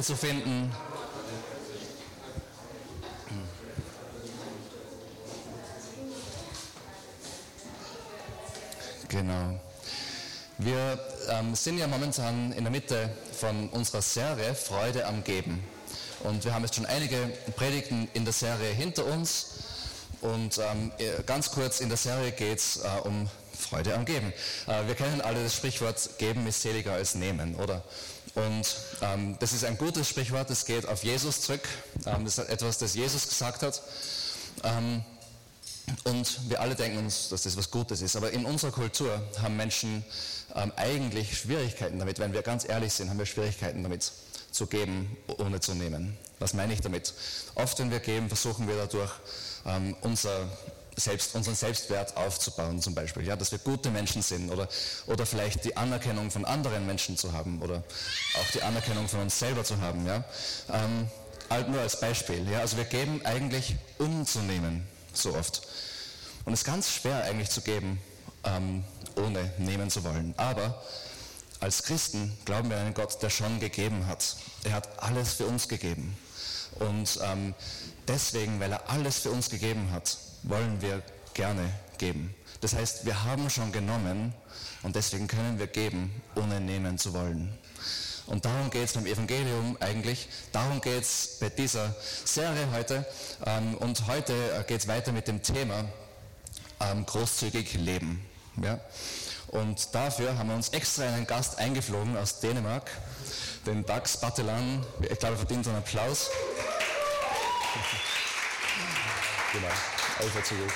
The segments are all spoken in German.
Plätze zu finden. Genau. Wir ähm, sind ja momentan in der Mitte von unserer Serie Freude am Geben. Und wir haben jetzt schon einige Predigten in der Serie hinter uns. Und ähm, ganz kurz, in der Serie geht es äh, um Freude am Geben. Äh, wir kennen alle das Sprichwort, geben ist seliger als nehmen, oder? Und ähm, das ist ein gutes Sprichwort, das geht auf Jesus zurück. Ähm, das ist etwas, das Jesus gesagt hat. Ähm, und wir alle denken uns, dass das was Gutes ist. Aber in unserer Kultur haben Menschen ähm, eigentlich Schwierigkeiten damit. Wenn wir ganz ehrlich sind, haben wir Schwierigkeiten damit zu geben, ohne zu nehmen. Was meine ich damit? Oft, wenn wir geben, versuchen wir dadurch ähm, unser selbst, unseren Selbstwert aufzubauen, zum Beispiel. Ja, dass wir gute Menschen sind oder, oder vielleicht die Anerkennung von anderen Menschen zu haben oder auch die Anerkennung von uns selber zu haben. Ja. Ähm, halt nur als Beispiel. Ja. Also wir geben eigentlich, um zu nehmen so oft. Und es ist ganz schwer eigentlich zu geben, ähm, ohne nehmen zu wollen. Aber als Christen glauben wir an einen Gott, der schon gegeben hat. Er hat alles für uns gegeben. Und ähm, deswegen, weil er alles für uns gegeben hat, wollen wir gerne geben. Das heißt, wir haben schon genommen und deswegen können wir geben, ohne nehmen zu wollen. Und darum geht es beim Evangelium eigentlich, darum geht es bei dieser Serie heute. Ähm, und heute äh, geht es weiter mit dem Thema ähm, großzügig leben. Ja? Und dafür haben wir uns extra einen Gast eingeflogen aus Dänemark, den Dax Battelan. Ich glaube, er verdient einen Applaus. genau, over to you.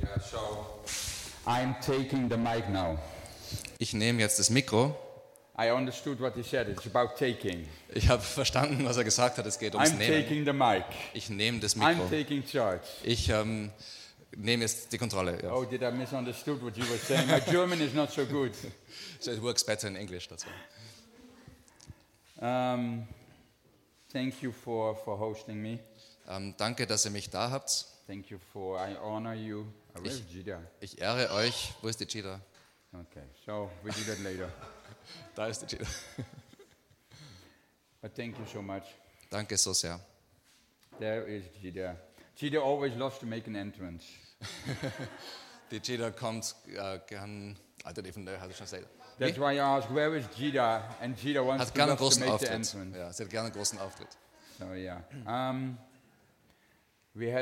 Yeah, so I'm taking the mic now. Ich nehme jetzt das Mikro. I understood what he said. It's about taking. Ich habe verstanden, was er gesagt hat. Es geht ums I'm Nehmen. taking the mic. Ich nehme das I'm Mikro. taking charge. Ich ähm, nehme jetzt die Kontrolle. Ja. Oh, did I misunderstood what you were saying? My German is not so good. So it works better in English. That's why. Um, thank you for, for hosting me. Ähm, danke, dass ihr mich da habt. Thank you for, I honor you. Ich-? Ich ehre euch. Wo ist die Cheetah? Okay, so we do that later. Da ist die Cheetah. But thank you so much. Danke so sehr. There is Gida. Gida always loves to make an entrance. Die Cheetah kommt äh, gern. I don't even know how to translate. That's why I asked, where is Gida? And Gida wants Hat to, to großen make the Auftritt. entrance. Ja, sie hat gerne einen großen Auftritt. So yeah. Um, we had an awesome week already. Wir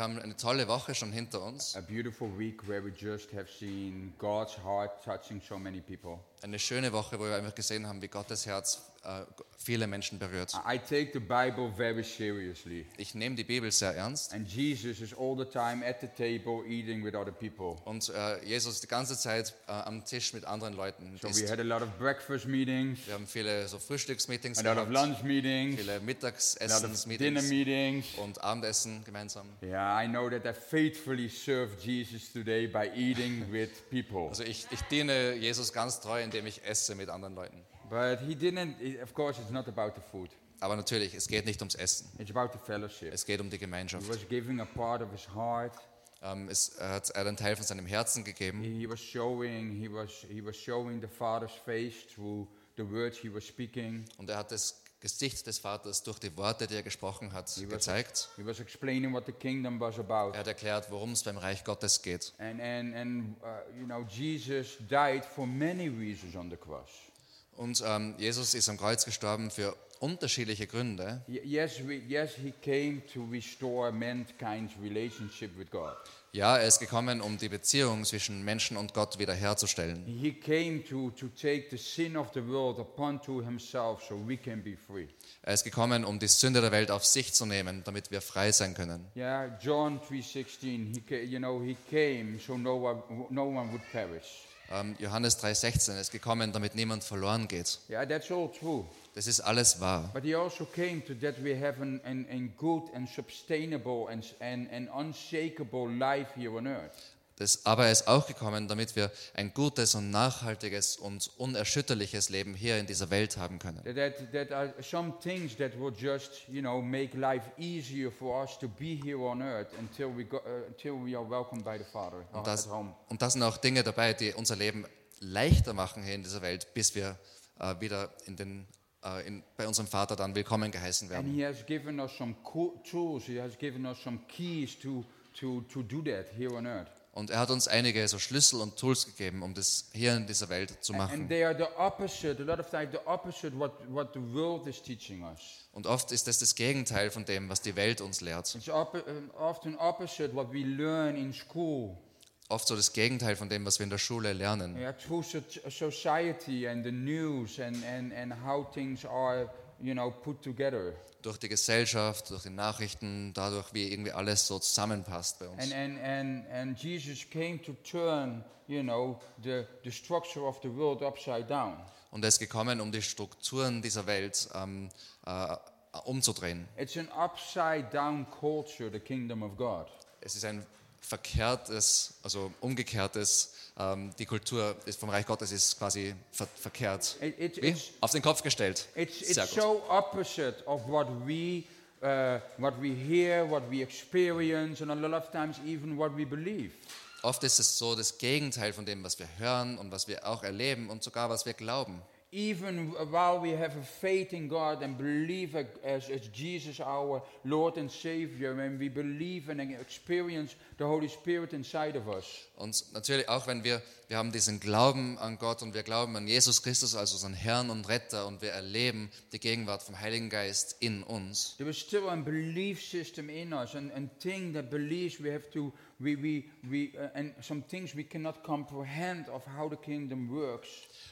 haben eine tolle Woche schon hinter uns. A beautiful week where we just have seen God's heart touching so many people. Eine schöne Woche, wo wir einfach gesehen haben, wie Gottes Herz äh, viele Menschen berührt. I take the Bible very seriously. Ich nehme die Bibel sehr ernst. And Jesus is all the time at the table eating with other people. Und äh, Jesus ist die ganze Zeit äh, am Tisch mit anderen Leuten. So isst. we had a lot of breakfast meetings, Wir haben viele so Frühstücksmeetings a lot of gehabt, lunch meetings, viele of dinner Mittagsessensmeetings meetings. und Abendessen gemeinsam. Yeah, I know that I faithfully served Jesus today by eating with people. Also ich, ich diene Jesus ganz treu, indem ich esse mit anderen Leuten. But he didn't, of course, it's not about the food. Aber natürlich, es geht nicht ums Essen. It's about the fellowship. Es geht um die He Gemeinschaft. was giving a part of his heart. Ähm, es, er hat einen Teil von seinem Herzen gegeben. He was showing, he was, he was showing the Father's face through the words he was speaking. Und er hat das Gesicht des Vaters durch die Worte, die er gesprochen hat, He was, gezeigt. he was explaining what the kingdom was about. Er hat erklärt, worum es beim Reich Gottes geht. And, and, and uh, you know, Jesus died for many reasons on the cross. Und ähm, Jesus ist am Kreuz gestorben für unterschiedliche Gründe. Yes, we, yes, he came to restore mankind's relationship with God. Ja, er ist gekommen, um die Beziehung zwischen Menschen und Gott wiederherzustellen. He came to, to take the sin of the world upon to himself so we can be free. Er ist gekommen, um die Sünde der Welt auf sich zu nehmen, damit wir frei sein können. Yeah, John 3:16. He, you know, he came so no one, no one would perish. Ähm, Johannes 3,16 er ist gekommen, damit niemand verloren geht. Yeah, that's all true. Das ist alles wahr. But he also came to that we have an, an, an good and sustainable and, and, and unshakable life here on earth. Das, aber er ist auch gekommen, damit wir ein gutes und nachhaltiges und unerschütterliches Leben hier in dieser Welt haben können. That, that, that are some things that will just, you know, make life easier for us to be here on earth until we, go, until we are welcomed by the Father Und das, at home. und das sind auch Dinge dabei, die unser Leben leichter machen hier in dieser Welt, bis wir äh, wieder in den, äh, in, bei unserem Vater dann willkommen geheißen And werden. He has given us some tools. He has given us some keys to, to, to do that here on earth. Und er hat uns einige so Schlüssel und Tools gegeben, um das hier in dieser Welt zu And machen. they are the opposite, a lot of times the opposite what, what the world is teaching us. Und oft ist das das Gegenteil von dem, was die Welt uns lehrt. It's oppo- often opposite what we learn in school. Oft so das Gegenteil von dem, was wir in der Schule lernen. Yeah, through so- society and the news and, and, and how things are, you know, put together. Durch die Gesellschaft, durch die Nachrichten, dadurch, wie irgendwie alles so zusammenpasst bei uns. And, and, and, and Jesus came to turn, you know, the, the structure of the world upside down. Und er ist gekommen, um die Strukturen dieser Welt ähm, äh, umzudrehen. It's an upside down culture, the kingdom of God. Es ist ein verkehrtes, also umgekehrtes, ähm, die Kultur ist vom Reich Gottes ist quasi ver verkehrt. It, it, Wie? it's, Auf den Kopf gestellt. it's, Sehr it's gut. so opposite of what we, uh, what we hear, what we experience, and a lot of times even what we believe. Oft ist es so das Gegenteil von dem, was wir hören und was wir auch erleben und sogar was wir glauben. Even while we have a faith in God and believe as, as Jesus our Lord and Savior, and we believe and experience the Holy Spirit inside of us, Und natürlich auch, wenn wir, wir haben diesen Glauben an Gott und wir glauben an Jesus Christus als unseren Herrn und Retter und wir erleben die Gegenwart vom Heiligen Geist in uns. there is still a belief system in us, and, and thing that believes we have to, we, we, we, uh, and some things we cannot comprehend of how the kingdom works.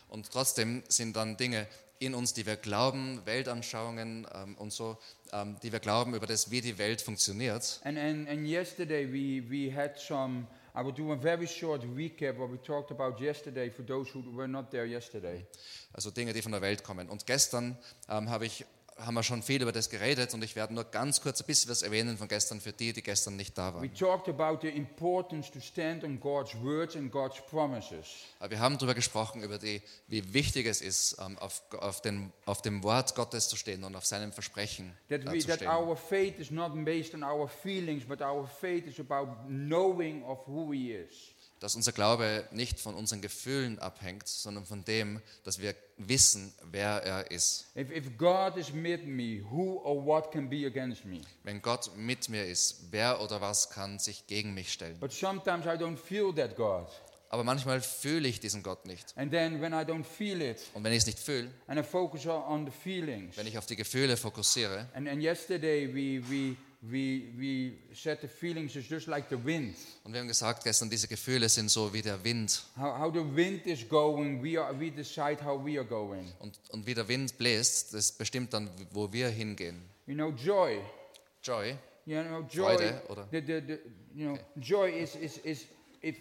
Und trotzdem sind dann Dinge in uns, die wir glauben, Weltanschauungen ähm, und so, ähm, die wir glauben über das, wie die Welt funktioniert. And, and, and yesterday we, we had some, I will do a very short recap what we talked about yesterday for those who were not there yesterday. Also Dinge, die von der Welt kommen. Und gestern ähm, habe ich, haben wir schon viel über das geredet und ich werde nur ganz kurz ein bisschen was erwähnen von gestern für die, die gestern nicht da We waren. talked about the importance to stand on God's words and God's promises. Aber Wir haben darüber gesprochen, über die, wie wichtig es ist, ähm, auf, auf, den, auf dem Wort Gottes zu stehen und auf seinem Versprechen That, äh, we, zu that stehen. our faith is not based on our feelings, but our faith is about knowing of who He is. Dass unser Glaube nicht von unseren Gefühlen abhängt, sondern von dem, dass wir wissen, wer er ist. If, if God is with me, who or what can be against me? Wenn Gott mit mir ist, wer oder was kann sich gegen mich stellen? But sometimes I don't feel that God. Aber manchmal fühle ich diesen Gott nicht. And then when I don't feel it, Und wenn ich es nicht fühle, and I focus on, on the feelings. wenn ich auf die Gefühle fokussiere, And, and yesterday we, we, we, we said the feelings is just like the wind. und wir haben gesagt gestern, diese Gefühle sind so wie der Wind. How, how the wind is going, we, are, we decide how we are going. Und, und wie der Wind bläst, das bestimmt dann, wo wir hingehen. You know, joy. Joy, You know, joy. Freude, oder? The, the, the, you know, joy is, is, is, if,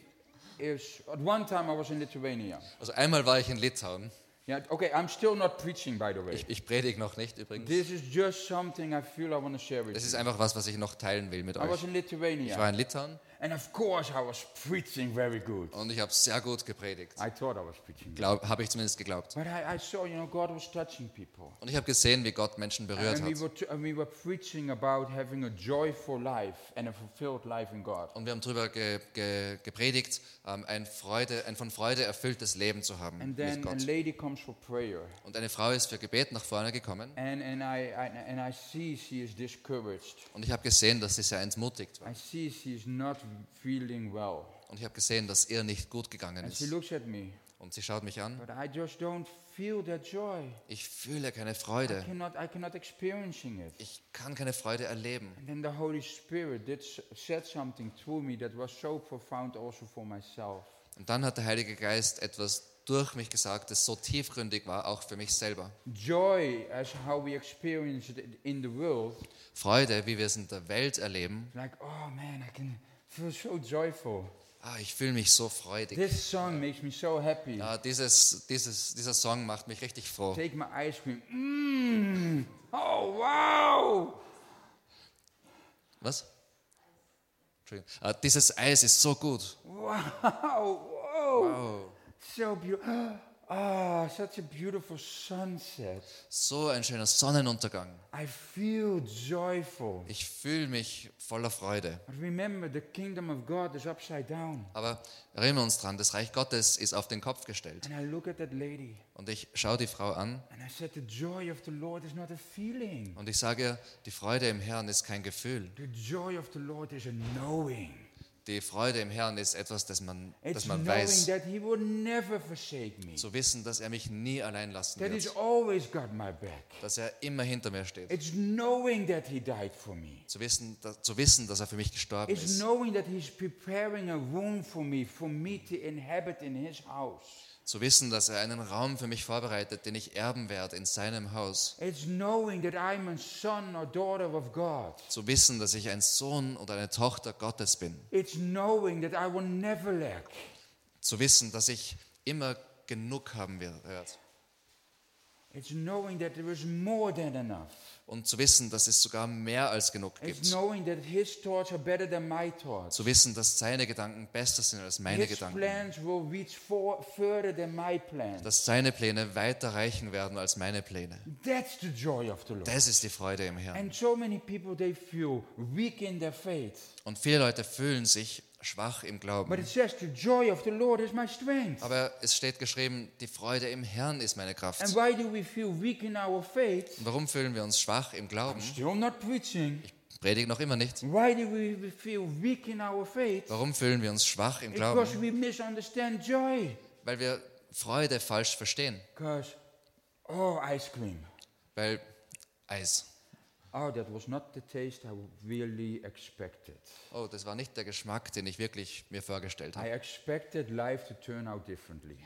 is, at one time I was in Lithuania. also einmal war ich in Litauen. Yeah, okay, I'm still not preaching, by the way. Ich, ich predige noch nicht übrigens. This is just something I feel I want to share with Das you. ist einfach was, was ich noch teilen will mit I was euch. in Ich war Lithuania, in Litauen and of course I was preaching very good. und ich habe sehr gut gepredigt. I thought I was preaching. Glaub, habe ich zumindest geglaubt. But I, I saw, you know, God was touching people. Und ich habe gesehen, wie Gott Menschen berührt And we hat. were, t- and we were preaching about having a joyful life and a fulfilled life in God. Und wir haben darüber ge, ge, gepredigt, ähm, ein, Freude, ein von Freude erfülltes Leben zu haben And mit then a Gott. lady comes for prayer. Und eine Frau ist für Gebet nach vorne gekommen And, and, I, I, and I see she is discouraged. und ich habe gesehen, dass sie sehr entmutigt war. I see she is not feeling well. Und ich habe gesehen, dass ihr nicht gut gegangen And she ist. looks at me. Und sie schaut mich an. But I just don't feel that joy. Ich fühle keine I Freude. cannot, I cannot experiencing it. Ich kann keine Freude erleben. And then the Holy Spirit did s- said something through me that was so profound also for myself. Und dann hat der Heilige Geist etwas durch mich gesagt, das so tiefgründig war, auch für mich selber. Joy, as how we experience it in the world, Freude, wie wir es in der Welt erleben. like, oh man, I can feel so joyful. Ah, ich fühle mich so freudig. This song makes me so happy. Ja, dieses, dieses, dieser Song macht mich richtig froh. Take my ice cream. Mmm. Oh, wow. Was? Äh, dieses Eis ist so gut. Wow, whoa, so beautiful. Ah, such a beautiful sunset. So ein schöner Sonnenuntergang. I feel joyful. Ich fühle mich voller Freude. But remember, the kingdom of God is upside down. Aber erinnern wir uns dran, das Reich Gottes ist auf den Kopf gestellt. And I look at that lady Und ich schaue die Frau an and I said, The joy of the Lord is not a feeling. und ich sage ihr, die Freude im Herrn ist kein Gefühl. The joy of the Lord is a knowing. Die Freude im Herrn ist etwas, das man, das man weiß. that He will never forsake me. Zu wissen, dass er mich nie allein lassen That wird. always got my back. Dass er immer hinter mir steht. It's knowing that He died for me. Zu wissen, dass, zu wissen, dass er für mich gestorben It's ist. knowing that He's preparing a room for me, for me to inhabit in His house. Zu wissen, dass er einen Raum für mich vorbereitet, den ich erben werde in seinem Haus. Zu wissen, dass ich ein Sohn oder eine Tochter Gottes bin. Zu wissen, dass ich immer genug haben werde. It's knowing that there is more than enough. Und zu wissen, dass es sogar mehr als genug gibt. Zu wissen, dass seine Gedanken besser sind als meine His Gedanken. Dass seine Pläne weiter reichen werden als meine Pläne. Das ist die Freude im Herrn. And so many people they feel weak in their faith. Und viele Leute fühlen sich schwach im But Glauben. it says the joy of the Lord is my strength. Aber es steht geschrieben, die Freude im Herrn ist meine Kraft. Und warum fühlen wir uns schwach im Glauben? Ich predige noch immer nicht. Warum fühlen wir uns schwach im Glauben? Weil wir Freude falsch verstehen. Oh. Weil Eis. Oh, that was not the taste I really expected. Oh, das war nicht der Geschmack, den ich wirklich mir vorgestellt I habe. expected life to turn out differently,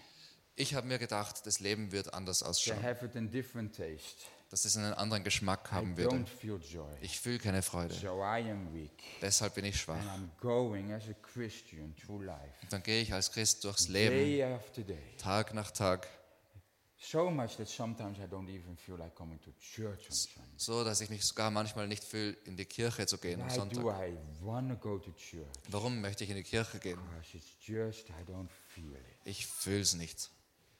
Ich habe mir gedacht, das Leben wird anders ausschauen. have it in different taste. Dass es einen anderen Geschmack I haben würde. don't feel joy. Ich fühle keine Freude. So I am weak. Deshalb bin ich schwach. And I'm going as a Christian through life, Und dann gehe ich als Christ durchs Leben, day after day. Tag nach Tag, So much that sometimes I don't even feel like coming to church on Sunday. so dass ich mich sogar manchmal nicht fühle, in die Kirche zu gehen am Why do Sonntag. I want to go to church? Warum möchte ich in die Kirche gehen? Because it's just I don't feel it. Ich fühle es nicht.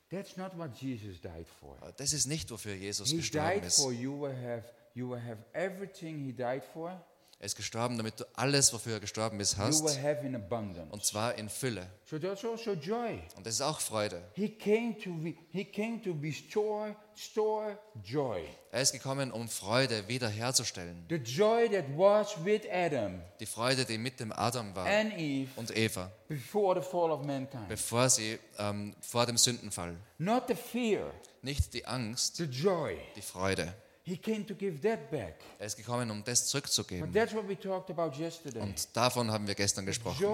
That's not what Jesus died for. Das ist nicht, wofür Jesus He gestorben died ist. for you will have you will have everything he died for. Er ist gestorben, damit du alles, wofür er gestorben ist, hast. Und zwar in Fülle. So that's also joy. Und das ist auch Freude. He came to re- he came to restore store joy. Er ist gekommen, um Freude wiederherzustellen. The joy that was with Adam Die Freude, die mit dem Adam war and Eve und Eva, before the fall of mankind. bevor sie ähm, vor dem Sündenfall. Not the fear, Nicht die Angst, the joy. die Freude. He came to give that back. Er ist gekommen, um das zurückzugeben. that's what we talked about yesterday. Und davon haben wir gestern gesprochen.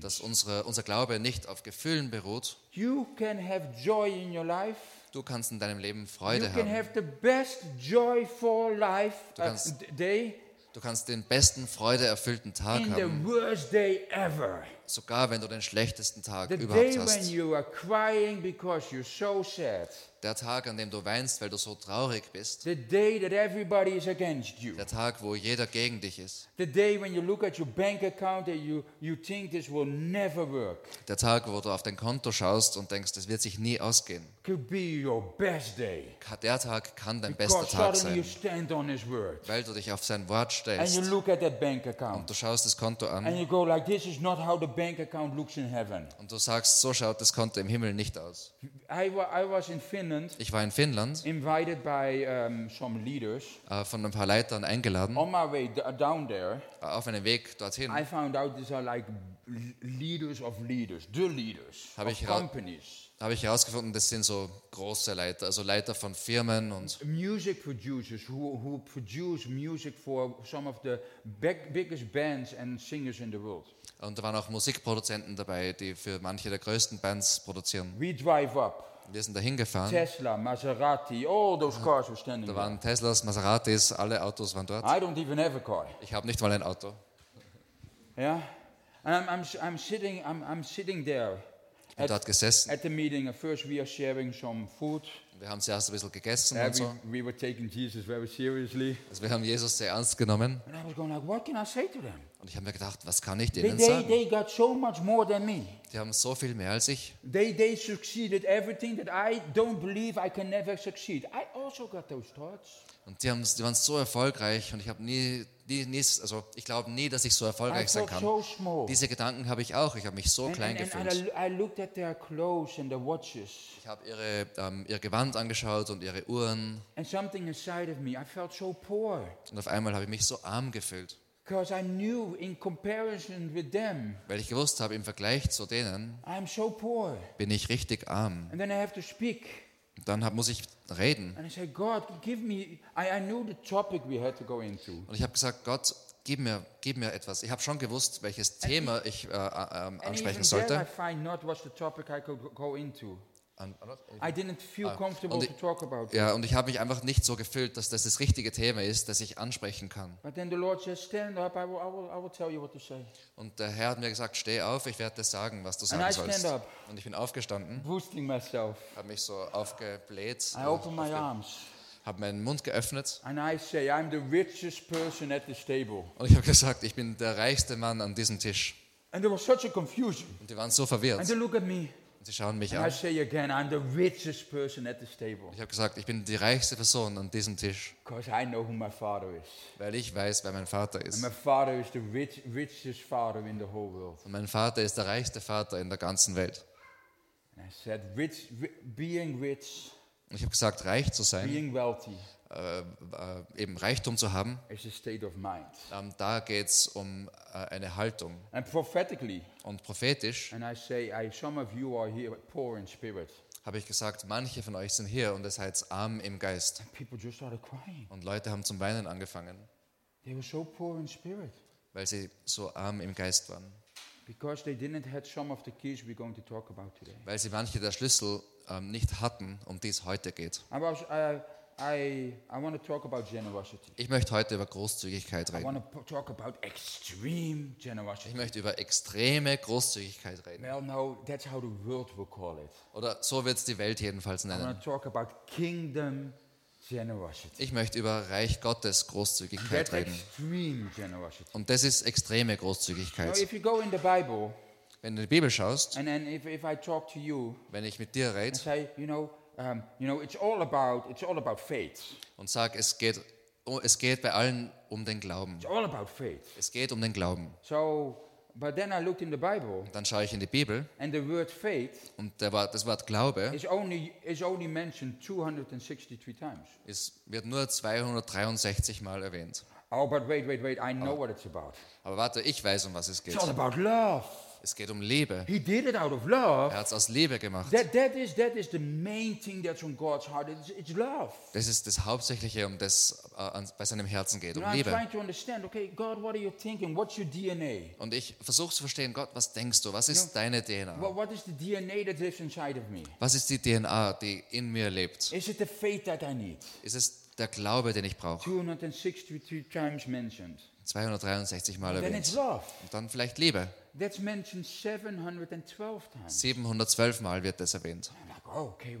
Dass unsere, unser Glaube nicht auf Gefühlen beruht. You can have joy in your life. Du kannst in deinem Leben You Freude can haben. have the best joyful life Du uh, kannst- day Du kannst den besten, freudeerfüllten Tag in the haben. Sogar wenn du den schlechtesten Tag überhaupt hast. so. Der Tag, an dem du weinst, weil du so traurig bist. The day that everybody is against you. Der Tag, wo jeder gegen dich ist. The day when you look at your bank account and you, you think this will never work. Der Tag, wo du auf dein Konto schaust und denkst, das wird sich nie ausgehen. Could be your best day. Ka- Der Tag kann dein bester Because Tag suddenly you sein, weil du dich auf sein Wort And you stellst look at that bank und account. du schaust das Konto And an you go like, this is not how the bank account looks in heaven. und du sagst, so schaut das Konto im Himmel nicht aus. I, wa- I was in Finland, Ich war in Finnland, invited by um, some leaders. äh, von ein paar Leitern eingeladen. On my way down there, Äh, Auf einem Weg dorthin I found out these are like leaders of leaders, the leaders Hab of ich habe ich herausgefunden, das sind so große Leiter, also Leiter von Firmen und Music producers who, who produce music for some of the big, biggest bands and singers in the world. Und da waren auch Musikproduzenten dabei, die für manche der größten Bands produzieren. We drive up. Wir sind da hingefahren. Tesla, Maserati, all those cars were standing Da waren Teslas, Maseratis, alle Autos waren dort. I don't even have a car. Ich habe nicht mal ein Auto. Yeah, and I'm, I'm, I'm sitting I'm, I'm sitting there Bin dort gesessen. at the meeting. At first, we are sharing some food. Wir haben zuerst ein bisschen gegessen Uh, und so. we, we were taking Jesus very seriously. Also wir haben Jesus sehr ernst genommen. And I was going like, what can I say to them? Und ich habe mir gedacht, was kann ich denen they, sagen? they got so much more than me. Die haben so viel mehr als ich. They, they succeeded everything that I don't believe I can never succeed. I also got those thoughts. Und die, haben, die waren so erfolgreich und ich habe nie, also ich glaube nie, dass ich so erfolgreich sein kann. Diese Gedanken habe ich auch. Ich habe mich so And, klein and, gefühlt. Ich habe ihre, ähm, ihr Gewand angeschaut und ihre Uhren and something inside of me, I felt so poor. und auf einmal habe ich mich so arm gefühlt, Because I knew in comparison with them, weil ich gewusst habe, im Vergleich zu denen so poor. bin ich richtig arm. And then I have to speak. Dann hab, muss ich reden. And I say, God, give me. I, I knew the topic we had to go into. Und ich habe gesagt, Gott, gib mir, gib mir etwas. Ich habe schon gewusst, welches Thema ich äh, äh, ansprechen sollte. I. An- didn't feel comfortable und to talk about. Ja, und ich habe mich einfach nicht so gefühlt, dass das das richtige Thema ist, das ich ansprechen kann. Und der Herr hat mir gesagt, steh auf, ich werde dir sagen, was du And sagen I sollst. Und ich bin aufgestanden, habe mich so aufgebläht, I open my arms. habe meinen Mund geöffnet And I say, und ich habe gesagt, ich bin der reichste Mann an diesem Tisch. And there was such a confusion. Und die waren so verwirrt. Und sie schauen mich And I an. say again, I'm the richest person at this table. Ich habe gesagt, ich bin die reichste Person an diesem Tisch, Because I know who my father is. weil ich weiß, wer mein Vater And ist. my father is the rich, richest father in the whole world. Und mein Vater ist der reichste Vater in der ganzen Welt. And I said, rich, ri- being rich, Und ich habe gesagt, reich zu sein, being wealthy äh, äh, eben Reichtum zu haben, is a state of mind. ähm, da geht es um äh, eine Haltung. And prophetically, Und prophetisch and I say, I, some of you are here poor in spirit. habe ich gesagt, manche von euch sind hier und ihr seid arm im Geist. Und Leute haben zum Weinen angefangen, They were so poor in spirit weil sie so arm im Geist waren. Weil sie manche der Schlüssel ähm, nicht hatten, um die es heute geht. I, was, I, I, I want to talk about generosity. Ich möchte heute über Großzügigkeit I reden. want to talk about extreme Ich generosity. möchte über extreme Großzügigkeit reden. Well, no, that's how the world will call it. Oder so wird es die Welt jedenfalls I nennen. want to talk about kingdom generosity. Ich möchte über Reich Gottes Großzügigkeit reden. extreme generosity. Und das ist extreme Großzügigkeit. if you go in the Bible, Wenn du in die Bibel schaust, and then if, if I talk to you wenn ich mit dir and rede say, you know, um, you know, it's all about it's all about faith. und sage, es geht, oh, es geht bei allen um den Glauben. It's all about faith. Es geht um den Glauben. So, but then I looked in the Bible, Dann schaue ich in die Bibel and the word faith und der, das Wort Glaube is only is only mentioned 263 times. ist, wird nur 263 Mal erwähnt. Oh, but wait, wait, wait! I know what it's about. Aber warte, ich weiß, um was es geht. It's all about love. Es geht um Liebe. He did it out of love. Er hat es aus Liebe gemacht. That, that, is, that is the main thing that's on God's heart. It's, it's love. Das ist das Hauptsächliche, um das an- bei seinem Herzen geht, You um know, I'm Liebe. trying to understand, okay, God, what are you thinking? What's your DNA? Und ich versuche zu verstehen, Gott, was denkst du? Was ist deine DNA? What, what is the DNA that lives inside of me? Was ist die DNA, die in mir lebt? Is it the faith that I need? Ist es der Glaube, den ich brauche? 263 times mentioned. 263 Mal erwähnt. Und dann vielleicht Liebe. That's mentioned 712 times. 712 Mal wird das erwähnt. I'm like, oh, okay?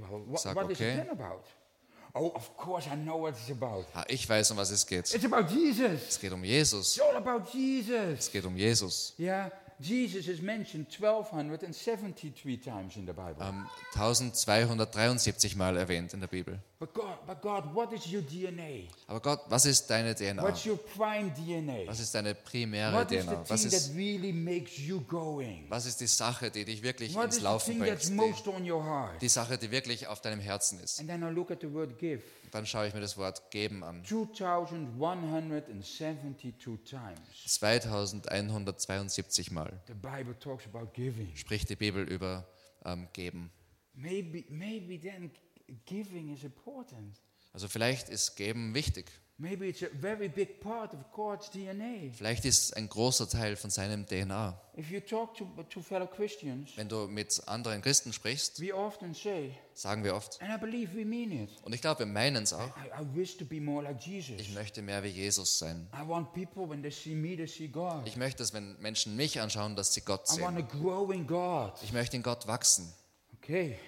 Oh, of course, I know what it's about. Ah, ich weiß, um was es geht. It's about Jesus. Es geht um Jesus. It's all about Jesus. Es geht um Jesus. Yeah, Jesus is mentioned 1273 times in the Bible. Ähm, 1273 Mal erwähnt in der Bibel. But God, but God, what is your DNA? Aber Gott, was ist deine DNA? What's your prime DNA? Was ist deine primäre What is the DNA? Was thing that ist, really makes you going? was ist die Sache, die dich wirklich What ins is the Laufen thing that's bringt? Die, most on your heart? die Sache, die wirklich auf deinem Herzen ist. And then I look at the word give. Dann schaue ich mir das Wort geben an. 2,172 times. 2172 Mal The Bible talks about giving. spricht die Bibel über ähm, geben. Maybe, maybe then giving is important. Also vielleicht ist geben wichtig. Maybe it's a very big part of God's DNA. Vielleicht ist es ein großer Teil von seinem DNA. If you talk to, to fellow Christians, Wenn du mit anderen Christen sprichst, we often say, sagen wir oft, and I believe we mean it, und ich glaube, wir meinen es auch, I, I wish to be more like Jesus. ich möchte mehr wie Jesus sein. Ich möchte, dass wenn Menschen mich anschauen, dass sie Gott I want sehen. Ich möchte in Gott wachsen. Okay.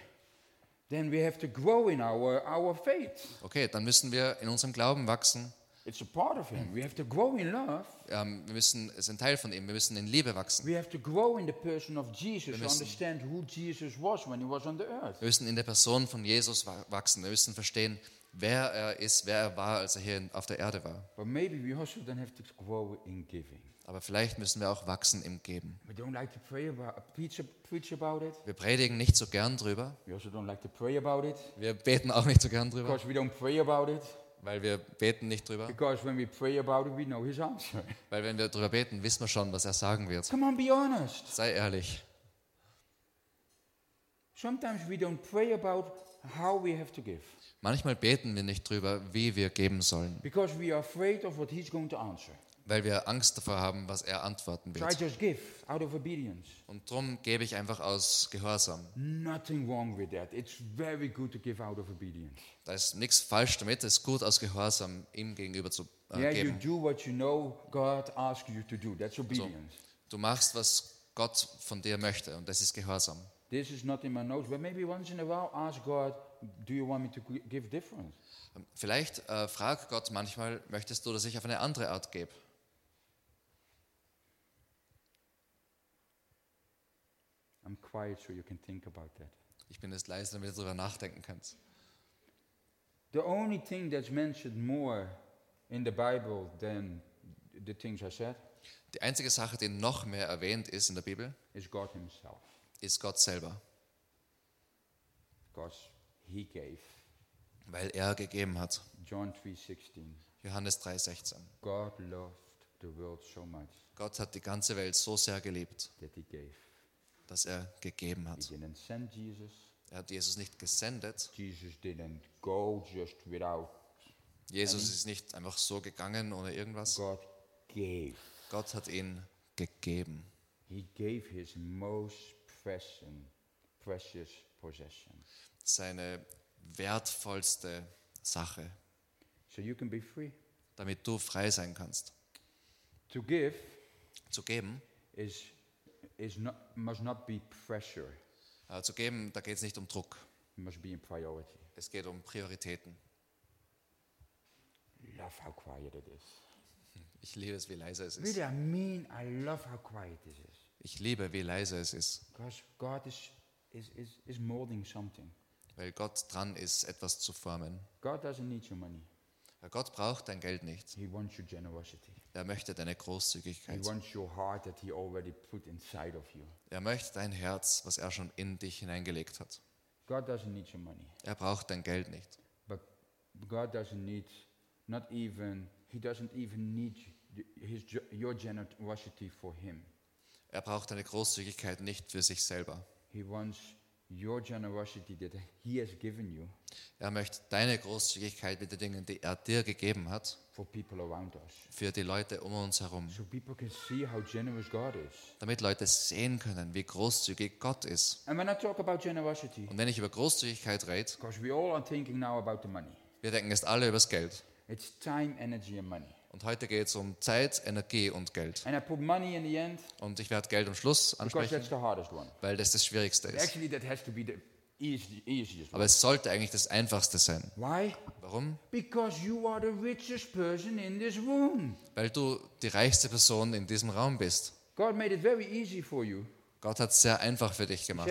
Then we have to grow in our, our faith. Okay, dann müssen wir in unserem Glauben wachsen. It's a part of Him. We have to grow in love. Ähm, wir müssen, es ist ein Teil von ihm. Wir müssen in Liebe wachsen. We have to grow in the person of Jesus to understand who Jesus was when He was on the earth. Wir müssen in der Person von Jesus wa- wachsen. Wir müssen verstehen, wer er ist, wer er war, als er hier auf der Erde war. But maybe we also then have to grow in giving. Aber vielleicht müssen wir auch wachsen im Geben. We don't like to pray about, preach, preach. Wir predigen nicht so gern drüber. Also like Wir beten auch nicht so gern drüber, weil wir beten nicht drüber. Because when we pray about it, we know His answer. Weil wenn wir drüber beten, wissen wir schon, was er sagen wird. Come on, be honest. Sei ehrlich. Sometimes we don't pray about how we have to give Manchmal beten wir nicht drüber, wie wir geben sollen, because we are afraid of what He's going to answer. Weil wir Angst davor haben, was er antworten So I wird. just give out of obedience. Und darum gebe ich einfach aus Gehorsam. Nothing wrong with that. It's very good to give out of obedience. Da ist nichts falsch damit, es ist gut aus Gehorsam ihm gegenüber zu äh, Yeah, you geben. do what you know God asked you to do. That's obedience. Du machst, was Gott von dir möchte und das ist Gehorsam. This is not in my notes, but maybe once in a while ask God, do you want me to gi- give different? Vielleicht äh, frag Gott manchmal, möchtest du, dass ich auf eine andere Art gebe? I'm quiet so you can think about that. Ich bin jetzt leise, damit du darüber nachdenken kannst. The only thing that's mentioned more in the Bible than the things I said Die einzige Sache, die noch mehr erwähnt ist in der Bibel, is God Himself. ist Gott selber, Because He gave. weil er gegeben hat. John 3:16. Johannes 3,16. God loved the world so much Gott hat die ganze Welt so sehr geliebt, that He gave. Dass er gegeben hat. Er hat Jesus nicht gesendet. Jesus ist nicht einfach so gegangen ohne irgendwas. Gott hat ihn gegeben. He gave His most precious, precious possession. Seine wertvollste Sache, So you can be free. damit du frei sein kannst. To give Zu geben, is, is not, must not be pressure. äh, zu geben, da geht es nicht um Druck. It must be a priority. Es geht um Prioritäten. Love how quiet it is. Ich liebe es, wie leise es ist. Really, I mean, I love how quiet this is. Ich liebe, wie leise es ist, Because God is, is, is, is molding something. weil Gott dran ist, etwas zu formen. God doesn't need your money. Gott braucht dein Geld nicht. He wants your generosity. Er möchte deine Großzügigkeit. Er möchte dein Herz, was er schon in dich hineingelegt hat. Er braucht dein Geld nicht. But God doesn't need, not even, He doesn't even need his, ge- your generosity for Him. Er braucht deine Großzügigkeit nicht für sich selber. He wants your generosity that He has given you Er möchte deine Großzügigkeit mit den Dingen, die er dir gegeben hat, für die Leute um uns herum. So people can see how generous God is. Damit Leute sehen können, wie großzügig Gott ist. Und wenn ich über Großzügigkeit rede, because we all are thinking now about the money, wir denken jetzt alle übers Geld. it's time, energy, and money. Und heute geht es um Zeit, Energie und Geld. And I put money in the end Und ich werde Geld am Schluss ansprechen, weil das das Schwierigste ist. Actually, easy, one. Aber es sollte eigentlich das Einfachste sein. Why? Warum? Because you are the richest person in this room. Weil du die reichste Person in diesem Raum bist. God made it very easy for you. Gott hat es sehr einfach für dich gemacht.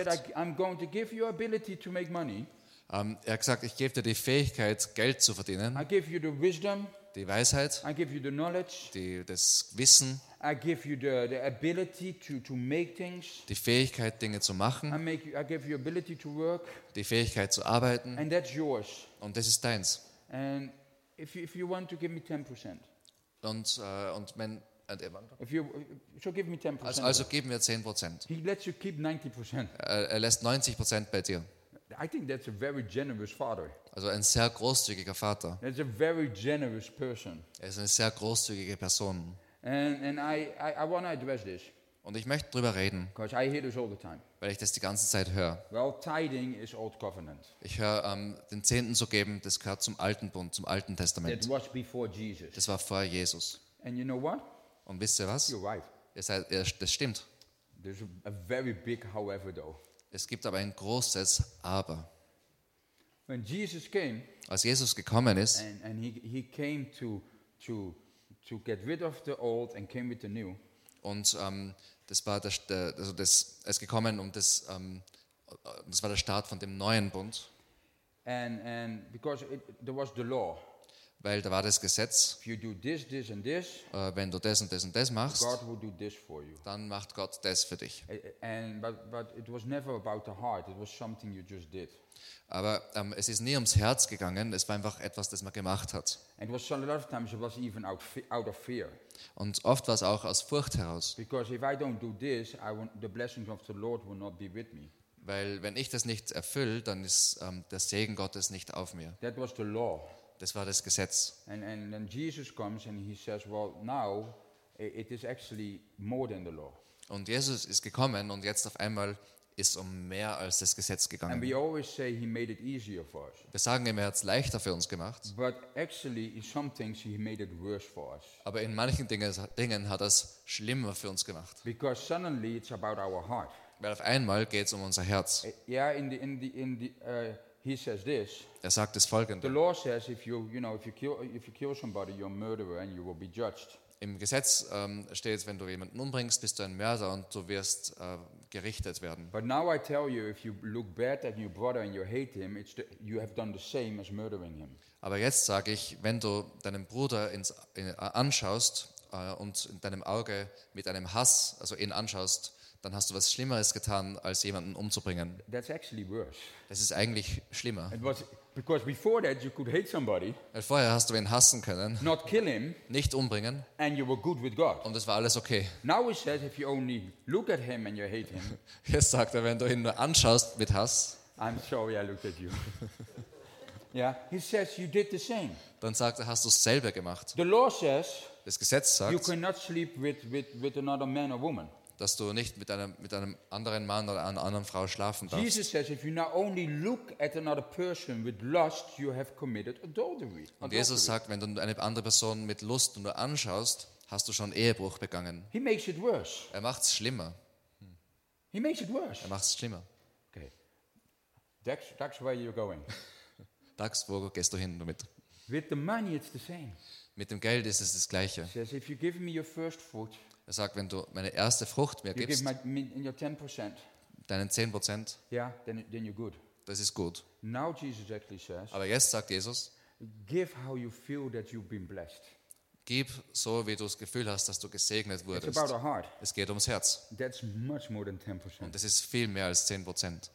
money. Ähm, er hat gesagt, ich gebe dir die Fähigkeit, Geld zu verdienen, Die Weisheit, die, das Wissen, I give you the, the ability to, to make things. die Fähigkeit, Dinge zu I, machen, make work. die Fähigkeit zu arbeiten. And that's yours. Und das ist deins. And if you, if you want to give me 10%, Und, äh, und wenn, äh, if you, so give me 10%. also, also geben wir 10 Prozent. he lets you keep 90%. Er, lässt 90 Prozent bei dir. I think that's a very generous father. Also ein sehr großzügiger Vater. That's a very generous person. Er ist eine sehr großzügige Person. And, and I, I, I want to address this Und ich möchte drüber reden, because I hear this all the time. weil ich das die ganze Zeit höre. Well, tithing is Old Covenant. Ich höre, ähm, den Zehnten zu geben, das gehört zum Alten Bund, zum Alten That Testament. was before Jesus. Das war vor Jesus. And you know what? Und wisst ihr was? You're right. Ihr seid, das stimmt. There's a very big however, though. Es gibt aber ein großes Aber. when Jesus came, Als Jesus gekommen ist and, and he, he came to, to, to get rid of the old and came with the new, und ähm, das war der, der, also das, er ist gekommen, um das, ähm, das war der Start von dem neuen Bund, and, and because it, there was the law. Weil da war das Gesetz, this, this, this, äh, wenn du das und das und das machst, dann macht Gott das für dich. And, but, but. Aber ähm, es ist nie ums Herz gegangen, es war einfach etwas, das man gemacht hat. Out. Und oft war es auch aus Furcht heraus, Because if I don't do this, I won't, the blessings of the Lord will not be with me. weil wenn ich das nicht erfülle, dann ist ähm, der Segen Gottes nicht auf mir. That was the law. Das war das Gesetz. And, and then Jesus comes and he says, well, now it is actually more than the law. Und Jesus ist gekommen und jetzt auf einmal ist um mehr als das Gesetz And gegangen. we always say he made it easier for us. Wir sagen immer, er hat es leichter für uns gemacht, But actually, in some things, he made it worse for us. aber in manchen Dingen, Dingen hat er es schlimmer für uns gemacht. Because suddenly it's about our heart. Weil auf einmal geht es um unser Herz. Yeah, in the, in the, in the, uh, he says this. Er sagt das The folgende. law says if you, you know, if you kill, if you kill somebody, you're a murderer and you will be judged. Im Gesetz ähm, steht, wenn du jemanden umbringst, bist du ein Mörder und du wirst äh, gerichtet werden. But now I tell you, if you look bad at your brother and you hate him, it's the, you have done the same as murdering him. Aber jetzt sage ich, wenn du deinen Bruder ins, äh, anschaust äh, und in deinem Auge mit einem Hass, also ihn anschaust, dann hast du was Schlimmeres getan, als jemanden umzubringen. That's actually worse. Das ist eigentlich schlimmer. It was because before that you could hate somebody, Weil vorher hast du ihn hassen können, not kill him, nicht umbringen and you were good with God. und es war alles okay. Now he says if you only look at him and you hate him, Jetzt sagt er, wenn du ihn nur anschaust mit Hass, I'm sorry I looked at you. yeah, he says you did the same. dann sagt er, hast du es selber gemacht. The law says Das Gesetz you sagt, cannot sleep with, with, with another man or woman. Dass du nicht mit einem, mit einem anderen Mann oder einer anderen Frau schlafen darfst. Jesus says if you not only look at another person with lust, you have committed adultery. Und Jesus sagt, wenn du eine andere Person mit Lust nur anschaust, hast du schon Ehebruch begangen. He makes it worse. Er macht es schlimmer. He makes it worse. Er macht es schlimmer. Okay. That's, that's where you're going. Dax, wo gehst du hin damit? With the money, it's the same. Mit dem Geld ist es das Gleiche. He says, if you give me your first fruit, Er sagt, wenn du meine erste Frucht mir you give gibst, my, me your 10%, deinen 10%, yeah, then, then you're good. das ist gut. Now Jesus actually says, Aber jetzt sagt Jesus, give how you feel that you've been blessed. gib so, wie du das Gefühl hast, dass du gesegnet It's wurdest. about a heart. Es geht ums Herz. That's much more than 10%. Und das ist viel mehr als 10%.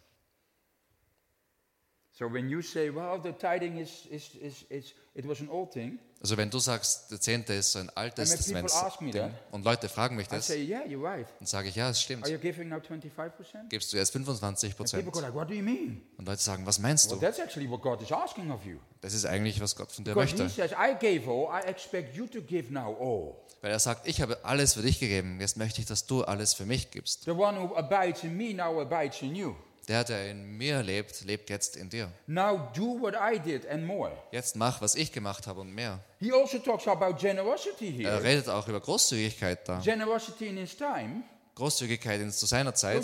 So when you say, well, the tithing is, is, is, is it was an old thing, Also wenn du sagst, der Zehnte ist so ein altes that, und Leute fragen mich das, say, yeah, you're right. dann sage ich, ja, es stimmt. Are you giving now 25%? Gibst du jetzt 25 And people go Prozent? like, what do you mean? Und Leute sagen, was meinst Well, du? that's actually what God is asking of you. Das ist eigentlich, was Gott von dir Because möchte. says, I gave all, I expect you to give now all. Weil er sagt, ich habe alles für dich gegeben, jetzt möchte ich, dass du alles für mich gibst. The one who abides in me now abides in you. Der, der in mir lebt, lebt jetzt in dir. Now do what I did and more. Jetzt mach, was ich gemacht habe und mehr. He also talks about generosity Er here. redet auch über Großzügigkeit da. Generosity in his time. Großzügigkeit in, zu seiner Zeit.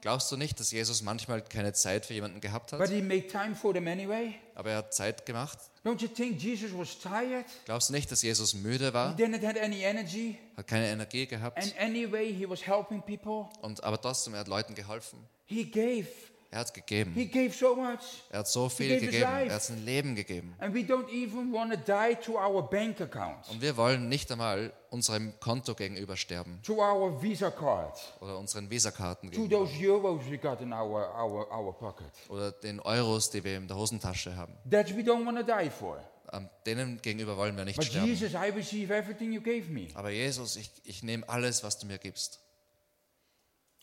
Glaubst du nicht, dass Jesus manchmal keine Zeit für jemanden gehabt But hat? he made time for them anyway? Aber er hat Zeit gemacht? Don't you think Jesus was tired? Glaubst du nicht, dass Jesus müde war? Hat keine Energie gehabt? Anyway, he was helping people. Und, aber trotzdem, er hat Leuten geholfen. He gave. Er hat gegeben. He gave so much. Er hat so viel gegeben. Er hat sein Leben gegeben. And we don't even want to die to our bank account, Und wir wollen nicht einmal unserem Konto gegenüber sterben to our Visa card, oder unseren Visakarten to gegenüber those euros we got in our, our, our pocket. oder den Euros, die wir in der Hosentasche haben. That we don't want to die for. Ähm, Denen gegenüber wollen wir nicht But sterben. Jesus, I receive everything you gave me. Aber Jesus, ich, ich nehme alles, was du mir gibst.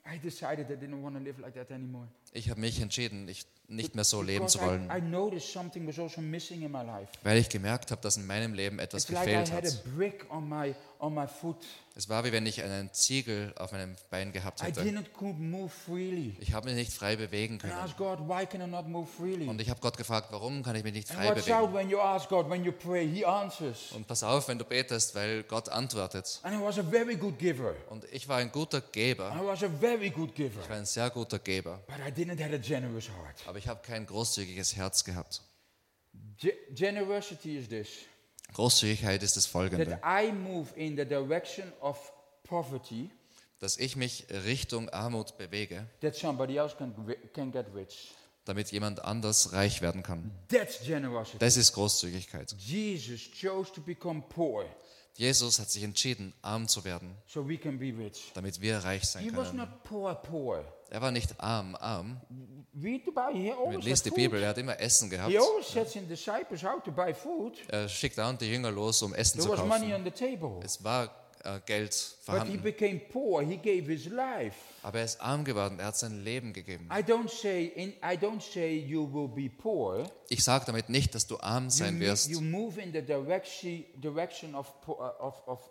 I decided I didn't want to live like that anymore. Ich habe mich entschieden, ich nicht mehr so leben zu wollen, also weil ich gemerkt habe, dass in meinem Leben etwas gefehlt hat. Es war wie wenn ich einen Ziegel auf meinem Bein gehabt hätte. Ich habe mich nicht frei bewegen können. Und ich habe Gott gefragt, warum kann ich mich nicht frei bewegen? Und pass auf, wenn du betest, weil Gott antwortet. Und ich war ein guter Geber. Ich war ein sehr guter Geber. But I didn't have a generous heart. Aber ich habe kein großzügiges Herz gehabt. Ge- generosity is this Großzügigkeit ist das folgende, that I move in the direction of poverty dass ich mich Richtung Armut bewege, that somebody else can, can get rich. damit jemand anders reich werden kann. That's generosity. Das ist Großzügigkeit. Jesus chose to become poor Jesus hat sich entschieden, arm zu werden, so we can be rich. damit wir reich sein He was können. not poor, poor. Er war nicht arm, arm. Read the Bible. Had die. Bibel, er hat immer Essen gehabt. Er schickt dauernd die Jünger los, um Essen There zu was money kaufen. on the table. Es war äh, Geld But he vorhanden. became poor. He gave his life. Aber er ist arm geworden, er hat sein Leben gegeben. I say in, I don't say you will be poor. Ich sage damit nicht, dass du arm You, sein mo- wirst, you move in the direction direction of, uh, of, of,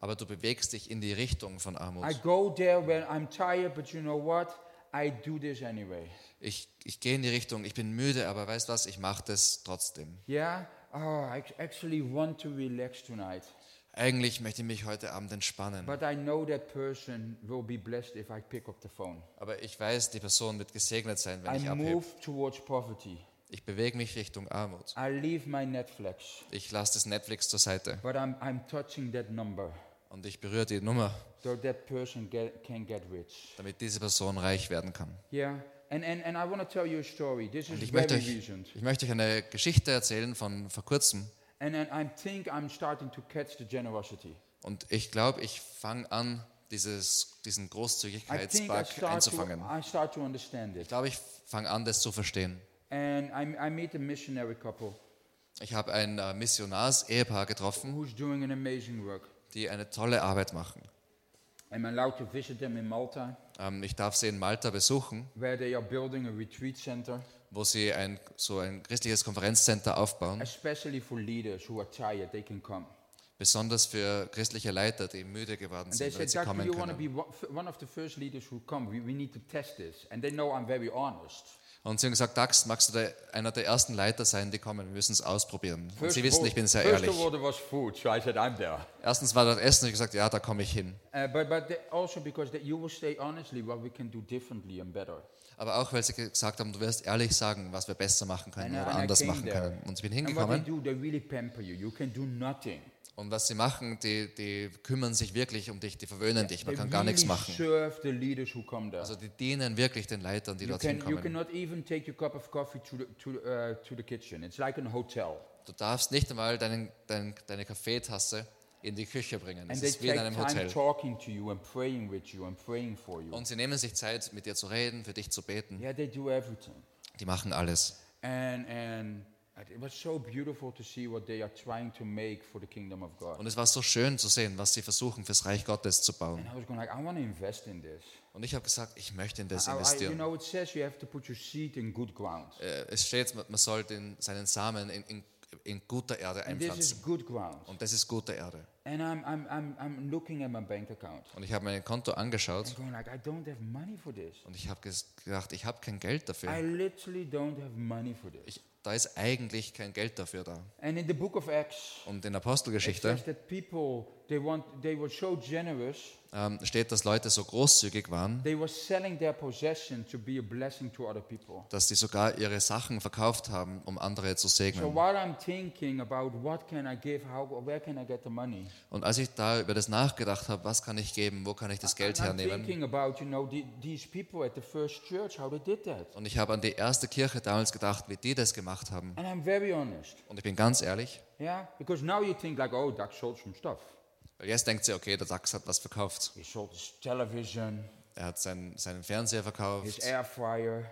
aber du bewegst dich in die Richtung von I Armut. go there when I'm tired, but you know what? I do this anyway. Ich, ich gehe in die Richtung, ich bin müde, aber weißt was, ich mache das trotzdem. Yeah? Oh, I actually want to relax tonight. Eigentlich möchte ich mich heute Abend entspannen, aber ich weiß, die Person wird gesegnet sein, wenn I ich abhebe. Ich bewege mich Richtung Armut. I leave my Netflix, Ich lasse das Netflix zur Seite but I'm, I'm touching that number und ich berühre die Nummer, so that person get, can get rich. damit diese Person reich werden kann. Yeah? And, and, and möchte, euch, ich möchte euch eine Geschichte erzählen von vor kurzem. And then I think I'm starting to catch the generosity. Und ich glaube, ich fange an, dieses, diesen Großzügigkeitsbug start, to, einzufangen. I start to understand Ich glaube, ich fange an, das zu verstehen. And I, I meet a missionary couple Ich habe ein äh, Missionars-Ehepaar getroffen, who's doing an amazing work. die eine tolle Arbeit machen. I'm allowed to visit them in Malta, Ähm, ich darf sie in Malta besuchen, where they are building a retreat center, wo sie ein, so ein christliches Konferenzcenter aufbauen, especially for leaders who are tired, they can come. besonders für christliche Leiter, die müde geworden And they sind, said, sie Doctor, kommen you want to können. be one- one of the first leaders who come. We, we need to test this. And they know I'm very honest. Und sie haben gesagt, Dax, magst du der, einer der ersten Leiter sein, die kommen? Wir müssen es ausprobieren. Und First sie of wissen, ich bin sehr first ehrlich. food, so said. Erstens war dort Essen und ich gesagt, ja, da komme ich hin. Uh, but but they, also because that you will say honestly what we can do differently and better. Aber auch, weil sie gesagt haben, du wirst ehrlich sagen, was wir besser machen können And oder and anders machen there. können. Und ich bin And what they hingekommen do, they really pamper you. You can do nothing. Und was sie machen, die, die kümmern sich wirklich um dich, die verwöhnen dich, man kann gar nichts machen. Also die dienen wirklich den Leitern, die You, dorthin can, kommen. cannot even take your cup of coffee to the, to, the, uh, to the kitchen. It's like a hotel. Du darfst nicht einmal deinen, dein, deine Kaffeetasse in die Küche bringen. Es ist wie in einem Hotel. Und sie nehmen sich Zeit, mit dir zu reden, für dich zu beten. Yeah. Die machen alles. And, and it was so beautiful to see what they are trying to make for the kingdom of God. Und es war so schön zu sehen, was sie versuchen, fürs Reich Gottes zu bauen. And I was going like, I want to invest in this. Und ich habe gesagt, ich möchte in das investieren. know, it says you have to put your seed in good ground. Äh, Es steht, man soll den, seinen Samen in, in, in guter Erde einpflanzen. Und das ist gute Erde. And I'm, I'm, I'm, I'm looking at my bank account. Und ich habe mein Konto angeschaut going like, I don't have money for this. und ich habe gedacht, ich habe kein Geld I dafür. literally don't have money for this. Ich, da ist eigentlich kein Geld dafür da. And in the book of Acts, Und in Apostelgeschichte says that people, they, want, they were so generous, ähm, steht, dass Leute so großzügig waren, they were selling their possession to be a blessing to other people. dass sie sogar ihre Sachen verkauft haben, um andere zu So segnen. while I'm thinking about what can I give, how, where can I get the money, Und als ich da über das nachgedacht habe, was kann ich geben, wo kann ich das Geld I'm hernehmen, about, you know, church, und ich habe an die erste Kirche damals gedacht, wie die das gemacht haben. And I'm very honest. Und ich bin ganz ehrlich, Yeah, because now you think like, oh, Doug sold some stuff. weil jetzt denkt sie, okay, der Dax hat was verkauft. He sold his television, Er hat seinen, seinen Fernseher verkauft, his air fryer,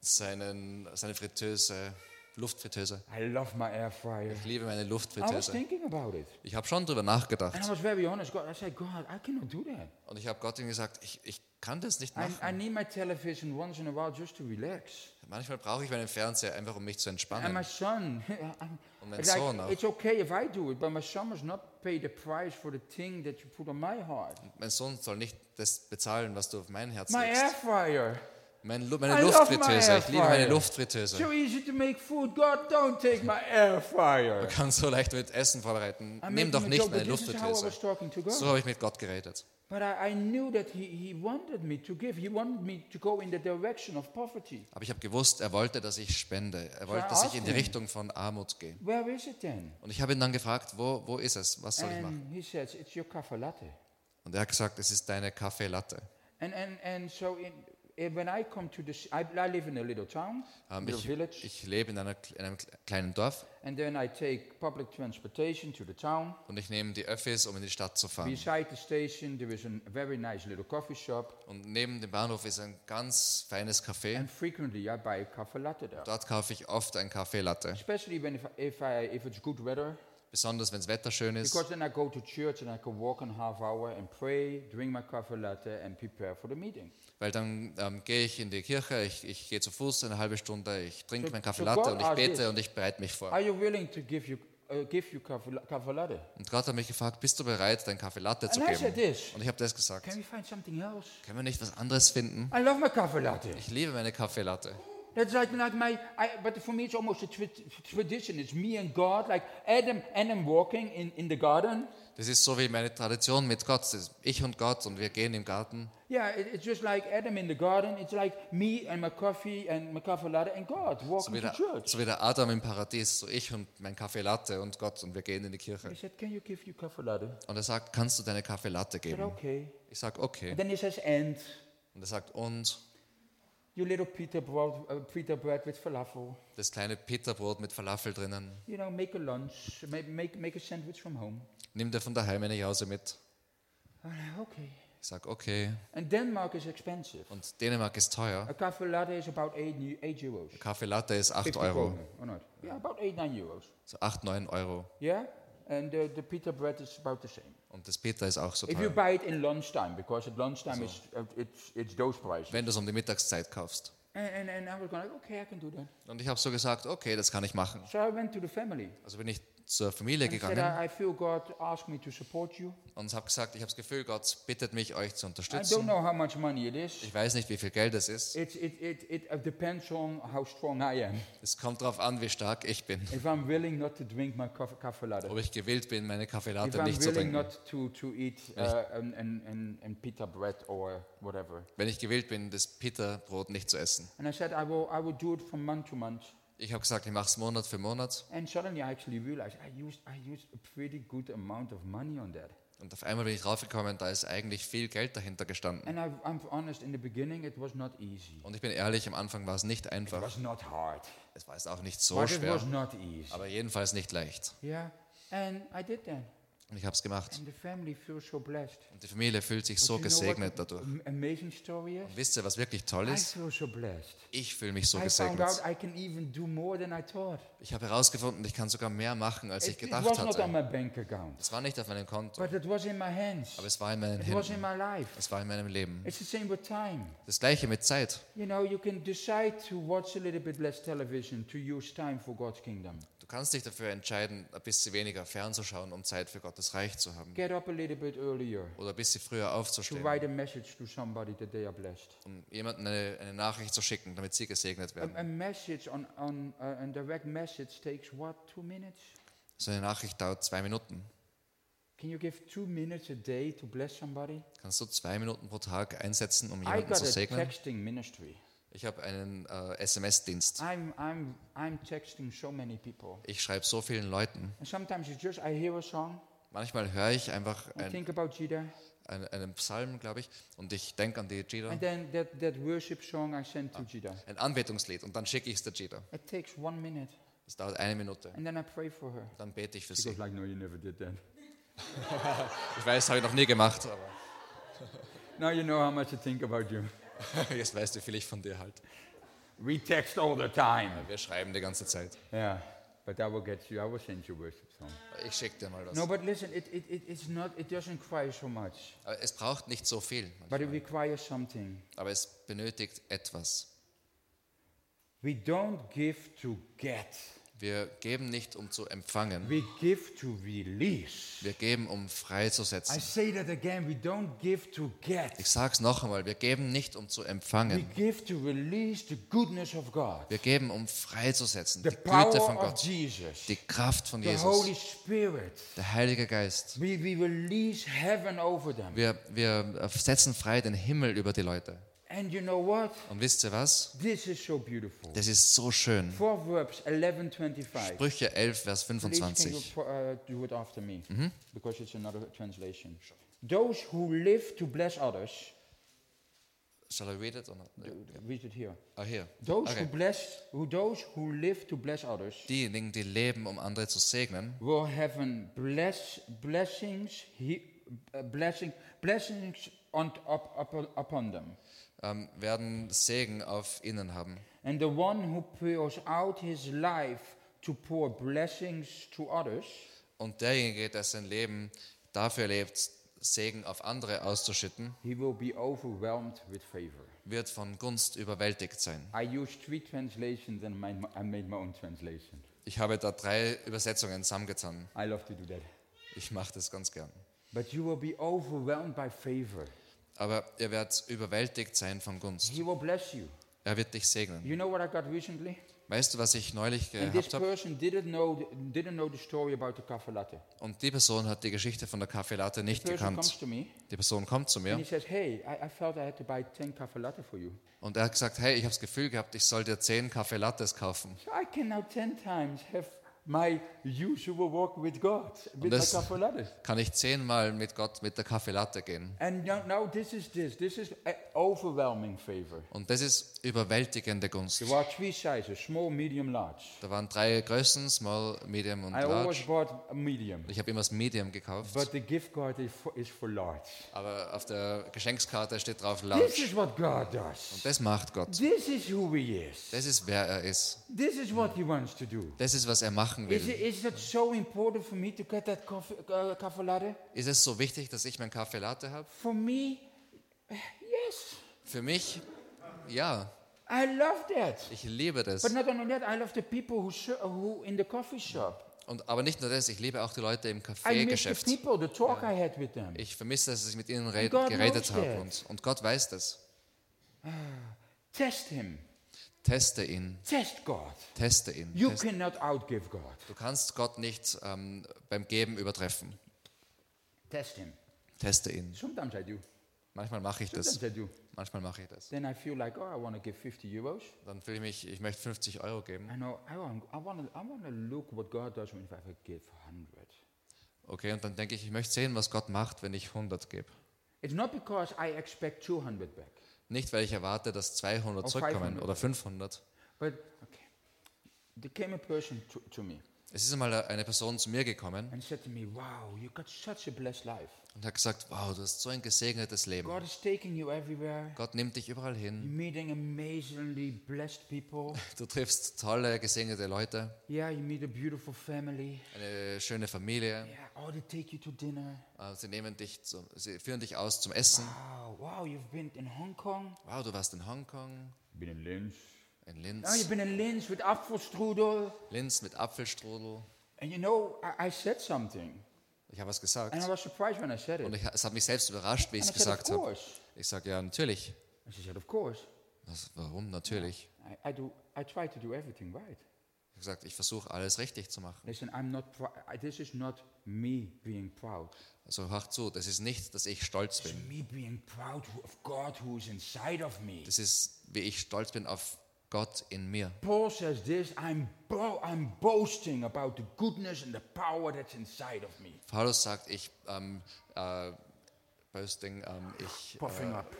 seinen, seine Fritteuse, Luftfritteuse. I love my air fryer. Ich liebe meine I was Luftfritteuse. thinking about it. Ich habe schon drüber And I nachgedacht. was very honest. God, I said, God, I cannot do that. Und ich habe Gott ihm gesagt, ich, ich kann das nicht I, I machen. need my television once in a while just to relax. Manchmal brauche ich meinen Fernseher einfach, um mich zu And my entspannen. son, I'm- Und mein like, Sohn auch. it's okay if I do it, but my son must not pay the price for the thing that you put on my heart. Mein Sohn soll nicht das bezahlen, was du auf mein Herz My air legst. fryer. Mein, Lu- meine Luftfritteuse. Ich liebe meine. Luftfritteuse. So easy to make food. God, don't take my air fryer. Man kann so leicht mit Essen vorbereiten. I'm Nimm doch nicht joke, meine Luftfritteuse. So habe ich mit Gott geredet. Aber ich habe gewusst, er wollte, dass ich spende. Er wollte, dass ich in die. Richtung von Armut gehe. Und ich habe ihn dann gefragt, wo, wo ist es? Was soll ich machen? Und er hat gesagt, es ist deine Kaffee Latte. And, and, and so in, when I come to this, I, I live in a little town, Ähm, little ich, village, ich lebe in, einer, in einem kleinen Dorf and then I take public transportation to the town. und ich nehme die Öffis, um in die Stadt zu fahren. Beside the station, there is a very nice little coffee shop, Und neben dem Bahnhof ist ein ganz feines Café. and frequently I buy a cafe latte there. Dort kaufe ich oft ein Kaffee Latte, Especially when if, if, I, if it's good weather, besonders wenn das Wetter schön ist. because then I go to church and I can walk in half hour and pray, drink my coffee latte, and prepare for the meeting. Weil dann ähm, gehe ich in die Kirche, ich, ich gehe zu Fuß eine halbe Stunde, ich trinke So- meinen Kaffee so Latte und ich bete this. und ich bereite mich vor. Are you willing to give you, uh, give you coffee, la- coffee latte? Und Gott hat mich gefragt, bist du bereit, deinen Kaffee Latte zu geben? this. Und ich habe das gesagt. Können wir nicht was anderes finden? I love my coffee latte. Ich liebe meine Kaffee Latte. That's like, like my, I, but for me it's almost a tra- tradition. It's me and God, like Adam, Adam walking in, in the garden. Das ist so wie meine Tradition mit Gott. Ich und Gott und wir gehen im Garten. Yeah, it, it's just like Adam in the garden. It's like me and my coffee and my coffee latte and God So walking wie, to der, church. so wie der Adam im Paradies, so ich und mein Kaffee Latte und Gott und wir gehen in die Kirche. He said, Can you give you coffee latte? Und er sagt, kannst du deine Kaffee Latte I said, geben? Okay. Ich sage, okay. And then he says, And Und er sagt, und your little pita bread, uh, pita bread with falafel. das kleine Pita-Brot mit Falafel drinnen. You know, make a lunch, make, make, make a sandwich from home. Nimm dir von daheim eine Jause mit. Like, Okay. Ich sage, okay. And Denmark is expensive. Und Dänemark ist teuer. A coffee latte is about 8, eu- eight euros. Kaffee Latte ist 8 50 Euro. kroner, or not? Yeah, about 8, 9 euros. So 8, 9 Euro. Yeah? And uh, the pita bread is about the same. Und das Pita ist auch so If you teuer. buy it in lunchtime, because at lunchtime it's, uh, it's, it's those prices. Wenn du es um die Mittagszeit kaufst. And, and, and I was going, okay, I can do that. Und ich habe so gesagt, okay, das kann ich machen. So I went to the family. Also bin ich zur Familie gegangen I, I feel God asked me to support you. und habe gesagt, ich habe das Gefühl, Gott bittet mich, euch zu I don't unterstützen. know how much money it is. Ich weiß nicht, wie viel Geld es ist. Es kommt darauf an, wie stark ich bin. If I'm willing not to drink my coffee, coffee latte. Ob ich gewillt bin, meine Kaffee If Latte I'm nicht zu trinken. Wenn ich gewillt bin, das Pita-Brot nicht zu essen. And I said, I will, I will do it from month to month. Ich habe gesagt, ich mache es Monat für Monat. And suddenly I actually realized I used, I used a pretty good amount of money on that. Und auf einmal bin ich draufgekommen, da ist eigentlich viel Geld dahinter gestanden. And I, I'm honest, in the beginning it was not easy. Und ich bin ehrlich, am Anfang war es nicht It einfach. was not hard. Es war jetzt auch nicht so But it schwer, was not easy. aber jedenfalls nicht leicht. Yeah. And I did that. Und ich habe es gemacht. Und die Familie fühlt sich so gesegnet dadurch. Und wisst ihr, was wirklich toll ist? Ich fühle mich so gesegnet. Ich habe herausgefunden, ich kann sogar mehr machen, als ich gedacht hatte. Es war nicht auf meinem Konto, but it was in my hands. aber es war in meinen It was in Händen. my life. Es war in meinem Leben. It's the same with time. Das gleiche mit Zeit. You know, you can decide to watch a little bit less television to use time for God's kingdom. Du kannst dich dafür entscheiden, ein bisschen weniger fernzuschauen, um Zeit für Gottes Reich zu haben. Get up a little bit earlier Oder ein bisschen früher to aufzustehen, write a message to somebody that they are blessed. um jemandem eine, eine Nachricht zu schicken, damit sie gesegnet A, werden. a message on, on uh, a direct message takes what, two minutes? So eine Nachricht dauert zwei Minuten. Can you give two minutes a day to bless somebody? Kannst du zwei Minuten pro Tag einsetzen, um I jemanden got zu a segnen? texting ministry. Ich habe einen äh, SMS-Dienst. I'm, I'm, I'm texting so many people. Ich schreibe so vielen Leuten. And sometimes it's just, I hear a song, Manchmal höre ich einfach I ein, think about Jida, ein, einen Psalm, glaube ich, und ich denke an die Jida. and then that, that worship song I send to Jida. Ein Anbetungslied und dann schicke ich es der Jida. It takes one minute, Es dauert eine Minute. and then I pray for her. Dann bete ich für She sie. like, no, you never did that. Ich weiß, habe ich noch nie gemacht, aber Now you know how much I think about you. jetzt weißt du, wie viel ich von dir halt. We text all the time. Wir schreiben die ganze Zeit. Yeah, but I will get you. I will send you worship song. Ich schicke dir mal das. No, but listen, it, it, it, it's not, it doesn't require so much, Aber es braucht nicht so viel, but it requires something. aber es benötigt etwas. We don't give to get, Wir geben nicht, um zu empfangen. we give to release. Wir geben, um I freizusetzen. say that again, we don't give to get. Ich sage es noch einmal, wir geben nicht, um zu We empfangen. give to release the goodness of God, Wir geben, um freizusetzen. the Die Güte von power of Gott, Jesus, die Kraft von the Holy Jesus, Spirit. der Heilige Geist. We, we release heaven over them. Wir, wir setzen frei den Himmel über die Leute. And you know what? Und wisst ihr was? This is so beautiful. Das ist so schön. Proverbs 11:25. Sprüche 11, Vers Please can you 25. pro- uh, do it after me? Because it's another translation. Those who live to bless others, Shall I read it? Or not? read it here. Ah, hier. Those who Okay. bless, who those who live to bless others, Diejenigen, die leben, um andere zu segnen, will have an bless, blessings, he, uh, blessing, blessings on, up, up, upon them. Ähm, werden Segen auf ihnen haben. And the one who pours out his life to pour blessings to others Und derjenige, der sein Leben dafür lebt, Segen auf andere auszuschütten, he will be overwhelmed with favor. wird von Gunst überwältigt sein. I used three translations and my, I made my own translation. Ich habe da drei Übersetzungen zusammengetan. I love to do that. Ich mache das ganz gern. But you will be overwhelmed by favor. Aber ihr werdet überwältigt sein von Gunst. He will bless you. Er wird dich segnen. You know what I got recently? Weißt du, was ich neulich gehabt habe? Und die Person hat die Geschichte von der Kaffeelatte nicht gekannt. me Die Person kommt zu mir he says, "Hey, I, I felt I had to buy ten cafe latte for you. und er hat gesagt, hey, ich habe das Gefühl gehabt, ich soll dir zehn Kaffeelattes kaufen. So I can now ten times have my usual walk with God with my das- cafe latte. Kann ich zehnmal mit Gott mit der Kaffeelatte gehen. And now, now this is this. This is a overwhelming favor. Und das ist überwältigende Gunst. There are three sizes: small, medium, large. Da waren drei Größen, Small, Medium und I always Large. bought a medium, Ich habe immer das Medium gekauft, but the gift card is for, is for large. aber auf der Geschenkskarte steht drauf This Large. is what God does. Das macht Gott. This is who He is. Das ist, wer er ist. This is what He wants to do. Das ist, was er machen Is will. it, is it so important for me to get that coffee, uh, cafe latte? Ist es so wichtig, dass ich mein Kaffee Latte habe? For me, yes. Für mich, ja. I love that. Ich liebe das. But not only that, I love the people who, who in the coffee shop. Und, aber nicht nur das, ich liebe auch die Leute im Kaffeegeschäft. them. Ich vermisse, dass ich mit ihnen geredet habe. Und, und Gott weiß das. Test Him. Teste ihn. Test God. Teste ihn. You Teste. cannot outgive God. Du kannst Gott nicht ähm, beim Geben übertreffen. Test Him. Teste ihn. Sometimes I do. Manchmal mache ich das. Sometimes I do. Manchmal mache ich das. Then I feel like, oh, I want to give 50 euros. Dann fühle ich mich, ich möchte 50 Euro geben. I know, I want, I want, to, I want to look what God does when if I give 100. Okay, und dann denke ich, ich möchte sehen, was Gott macht, wenn ich 100 gebe. It's not because I expect 200 back, Nicht, weil ich erwarte, dass 200 Or zurückkommen 500. oder 500. but okay. There came a person to, to me Es ist einmal eine Person zu mir gekommen and said to me, Wow, you got such a blessed life. und hat gesagt, wow, du hast so ein gesegnetes Leben. God is taking you everywhere. Gott nimmt dich überall You're hin. meeting amazingly blessed people. Du triffst tolle, gesegnete Leute, Yeah, you meet a beautiful family. eine schöne Familie. Yeah, oh, they take you to dinner. Äh, Sie nehmen dich, zum, sie führen dich aus zum Essen. Wow, wow, you've been in Hong Kong. Wow, du warst in Hongkong, Been in Linz. In Linz, you've been in Linz with Apfelstrudel. Linz mit Apfelstrudel. And you know, I, I said something. Ich habe was gesagt. And I was surprised when I said it. Und ich, es hat mich selbst überrascht, wie ich And es I said, gesagt habe. Ich sage, ja, natürlich. And she said, of course. Was, warum? Natürlich. I, I, do, I try to do everything right. Ich habe gesagt, ich versuche alles richtig zu machen. Listen, I'm not. This is not me being proud. Also hör zu, das ist nicht, dass ich stolz bin. me being proud who- of God who is inside of me. Das ist, wie ich stolz bin auf Gott in mir. Paul says this. I'm bo- I'm boasting about the goodness and the power that's inside of me. Paulus sagt, ich, ähm, äh, boasting, ähm, ich, Puffing äh, up.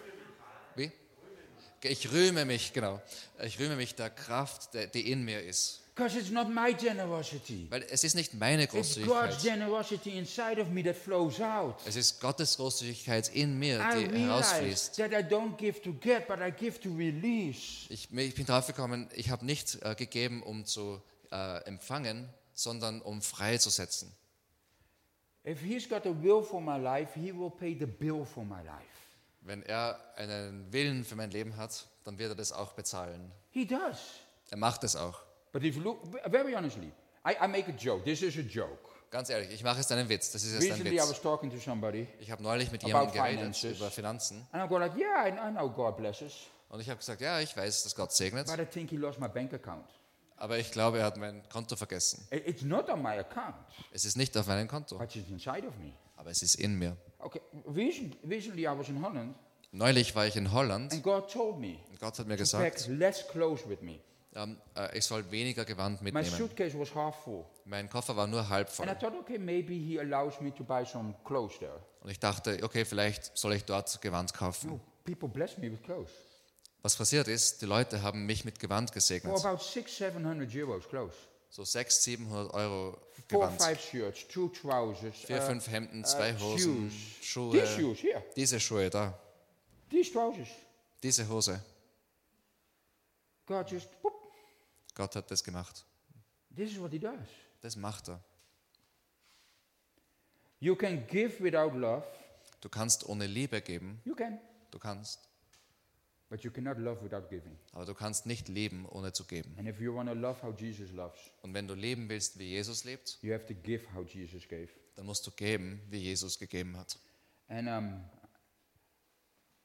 Ich rühme mich, genau. Ich rühme mich der Kraft, die in mir ist. Because it's not my generosity. Weil es ist nicht meine It's God's Großzügigkeit. generosity inside of me that flows out. Es ist Gottes Großzügigkeit in mir, I die realize herausfließt. that I don't give to get, but I give to release. Ich, ich bin drauf gekommen, ich habe nicht äh, gegeben, um zu äh, empfangen, sondern um freizusetzen. If He's got a will for my life, He will pay the bill for my life. Wenn er einen Willen für mein Leben hat, dann wird er das auch bezahlen. He does. Er macht es auch. But if you look, very honestly, I, I make a joke. This is a joke. Ganz ehrlich, ich mache jetzt einen Witz. Das ist jetzt ein Recently, I was Witz. talking to somebody, Ich habe neulich mit About jemandem geredet finances. über Finanzen and I go like, "Yeah, I, I know God blesses, und ich habe gesagt, ja, ich weiß, dass Gott segnet, but I think He lost my bank account. aber ich glaube, er hat mein Konto vergessen. I- It's not on my account, Es ist nicht auf meinem Konto, but it's inside of me." aber es ist in mir. Okay. Recent, recently, I was in Holland, Neulich war ich in Holland and God told me und Gott hat mir gesagt, less clothes with me. ähm, äh, ich soll weniger Gewand My mitnehmen. suitcase was half full, Mein Koffer war nur halb voll. thought, okay. Und ich dachte, okay, vielleicht soll ich dort Gewand kaufen. No, people bless me with clothes Was passiert ist, die Leute haben mich mit Gewand gesegnet. six. So 600, 700 Euro Four, Gewand. five shirts, two trousers, Vier, uh, fünf Hemden, zwei uh, Hosen, shoes. Schuhe. These shoes here, Diese Schuhe da, these trousers. diese Hose. God just, boop, Gott hat das gemacht. this is what He does. Das macht er. You can give without love, Du kannst ohne Liebe geben, you can, du kannst. but you cannot love without giving. Aber du kannst nicht leben, ohne zu geben. And if you want to love how Jesus loves, Und wenn du leben willst, wie Jesus lebt, you have to give how Jesus gave. dann musst du geben, wie Jesus gegeben hat. And um,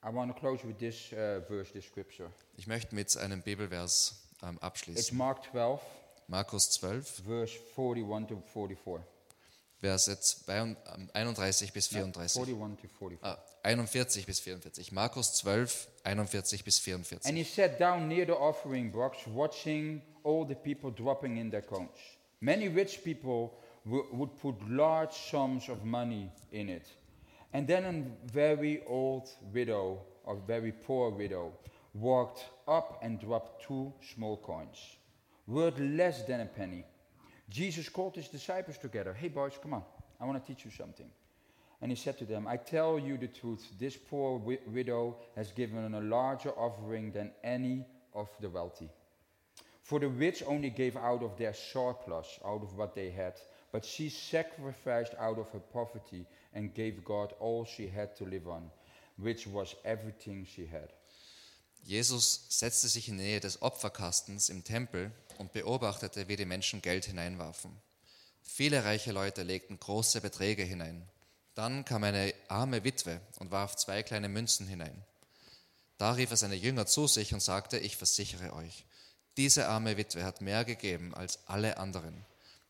I want to close with this uh, verse, this scripture. Ich möchte mit einem Bibelvers ähm, It's abschließen. Mark 12, Markus 12, verse 41 to 44. Verse 32, ähm, 31 bis 34. 41 to 44. Ah, 41 bis 44. Markus 12, 41 bis 44. And he sat down near the offering box, watching all the people dropping in their coins. Many rich people would put large sums of money in it. And then a very old widow, or very poor widow, walked up and dropped two small coins, worth less than a penny. Jesus called his disciples together. Hey, boys, come on. I want to teach you something. And he said to them, I tell you the truth, this poor wi- widow has given a larger offering than any of the wealthy. For the rich only gave out of their surplus, out of what they had, but she sacrificed out of her poverty and gave God all she had to live on, which was everything she had. Jesus setzte sich in die Nähe des Opferkastens im Tempel und beobachtete, wie die Menschen Geld hineinwarfen. Viele reiche Leute legten große Beträge hinein. Dann kam eine arme Witwe und warf zwei kleine Münzen hinein. Da rief er seine Jünger zu sich und sagte, ich versichere euch, diese arme Witwe hat mehr gegeben als alle anderen,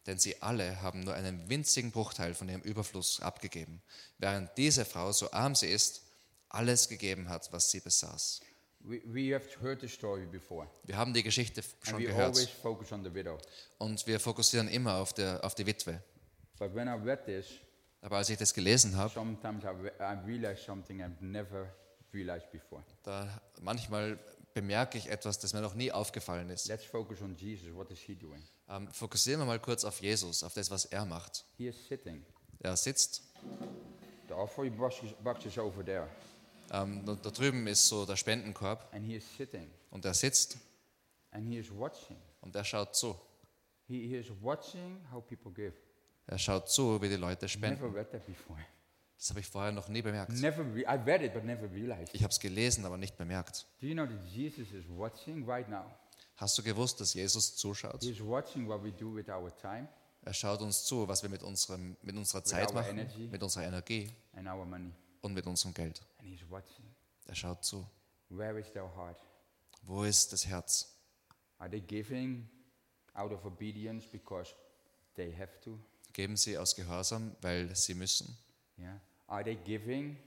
denn sie alle haben nur einen winzigen Bruchteil von ihrem Überfluss abgegeben, während diese Frau, so arm sie ist, alles gegeben hat, was sie besaß. We, we have heard the story before, Wir haben die Geschichte and schon we gehört always focus on the widow. und wir fokussieren immer auf, der, auf die Witwe. But when I read this, Aber als ich das gelesen habe, sometimes I, re- I realized something I've never realized before. da manchmal bemerke ich etwas, das mir noch nie aufgefallen ist. Let's focus on Jesus. What is he doing? Ähm, fokussieren wir mal kurz auf Jesus, auf das, was er macht. He is sitting. Er sitzt, The offering box is over there, ähm, da, da drüben ist so der Spendenkorb und er sitzt and he is watching. und er schaut zu. He, he is watching how people give. Er schaut zu, wie die Leute spenden. Das habe ich vorher noch nie bemerkt. Ich habe es gelesen, aber nicht bemerkt. Do you know that Jesus is watching right now? Hast du gewusst, dass Jesus zuschaut? He is watching what we do with our time Er schaut uns zu, was wir mit, unserem, mit unserer Zeit machen, mit unserer Energie und mit unserem Geld. And he's watching. Er schaut zu. Where is their heart? Wo ist das Herz? Are they giving out of obedience because they have to? Geben sie aus Gehorsam, weil sie müssen? Yeah. Are they giving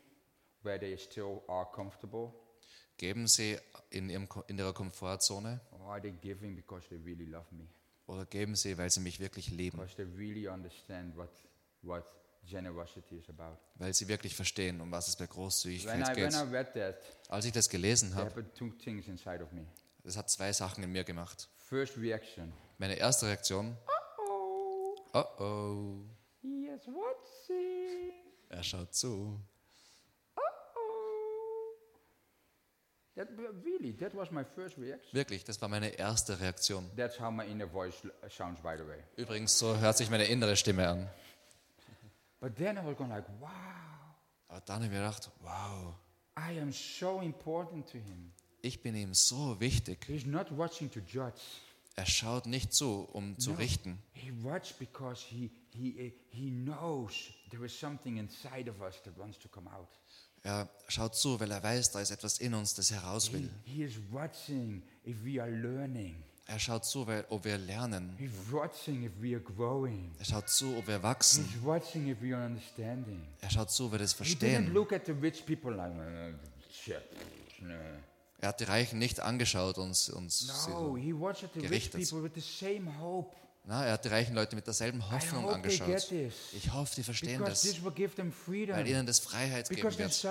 where they still are comfortable? Geben sie in, ihrem, in ihrer Komfortzone? Or are they giving because they really love me? Oder geben sie, weil sie mich wirklich lieben? Because they really understand what, what. Weil sie wirklich verstehen, um was es bei Großzügigkeit geht. I read that, Als ich das gelesen habe, das hat zwei Sachen in mir gemacht. First reaction. Meine erste Reaktion, Oh, oh oh, watching. er schaut zu. Oh. That really, that was my first reaction. Wirklich, das war meine erste Reaktion. That's how my inner voice sounds, by the way. Übrigens, so hört sich meine innere Stimme an. But then I was going like, wow, Aber dann habe ich mir gedacht, wow, I am so important to him. ich bin ihm so wichtig. He's not watching to judge. Er schaut nicht zu, um zu No. richten. He watches because he, he, he knows there is something inside of us that wants to come out. Er schaut zu, weil er weiß, da ist etwas in uns, das heraus He, will. he is watching if we are learning. Er schaut zu, ob wir lernen. Er schaut zu, ob wir wachsen. Er schaut zu, ob wir das verstehen. Er hat die Reichen nicht angeschaut und uns. No, gerichtet. Na, er hat die reichen Leute mit derselben Hoffnung angeschaut. Ich hoffe, die verstehen Because das, weil ihnen das Freiheit geben wird.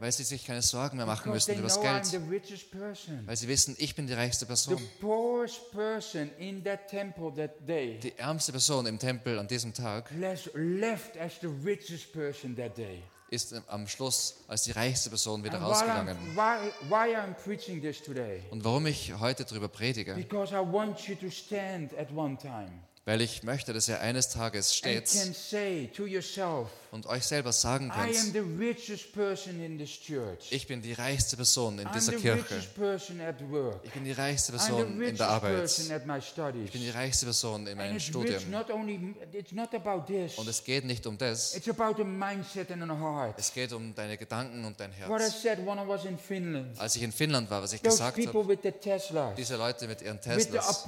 Weil sie sich keine Sorgen mehr machen müssen über das Geld. Weil sie wissen, ich bin die reichste Person. Die ärmste Person im Tempel an diesem Tag ist am Schluss als die reichste Person wieder rausgegangen. Why, why? Und warum ich heute darüber predige? Because I want you to stand at one time Weil ich möchte, dass ihr eines Tages steht und euch selber sagen könnt, ich bin die reichste Person in dieser Kirche. Ich bin die reichste Person in der Arbeit. Ich bin die reichste Person in meinem Studium. Und es geht nicht um das. It's about a mindset and a heart. Es geht um deine Gedanken und dein Herz. Als ich in Finnland war, was ich gesagt habe, diese Leute mit ihren Teslas,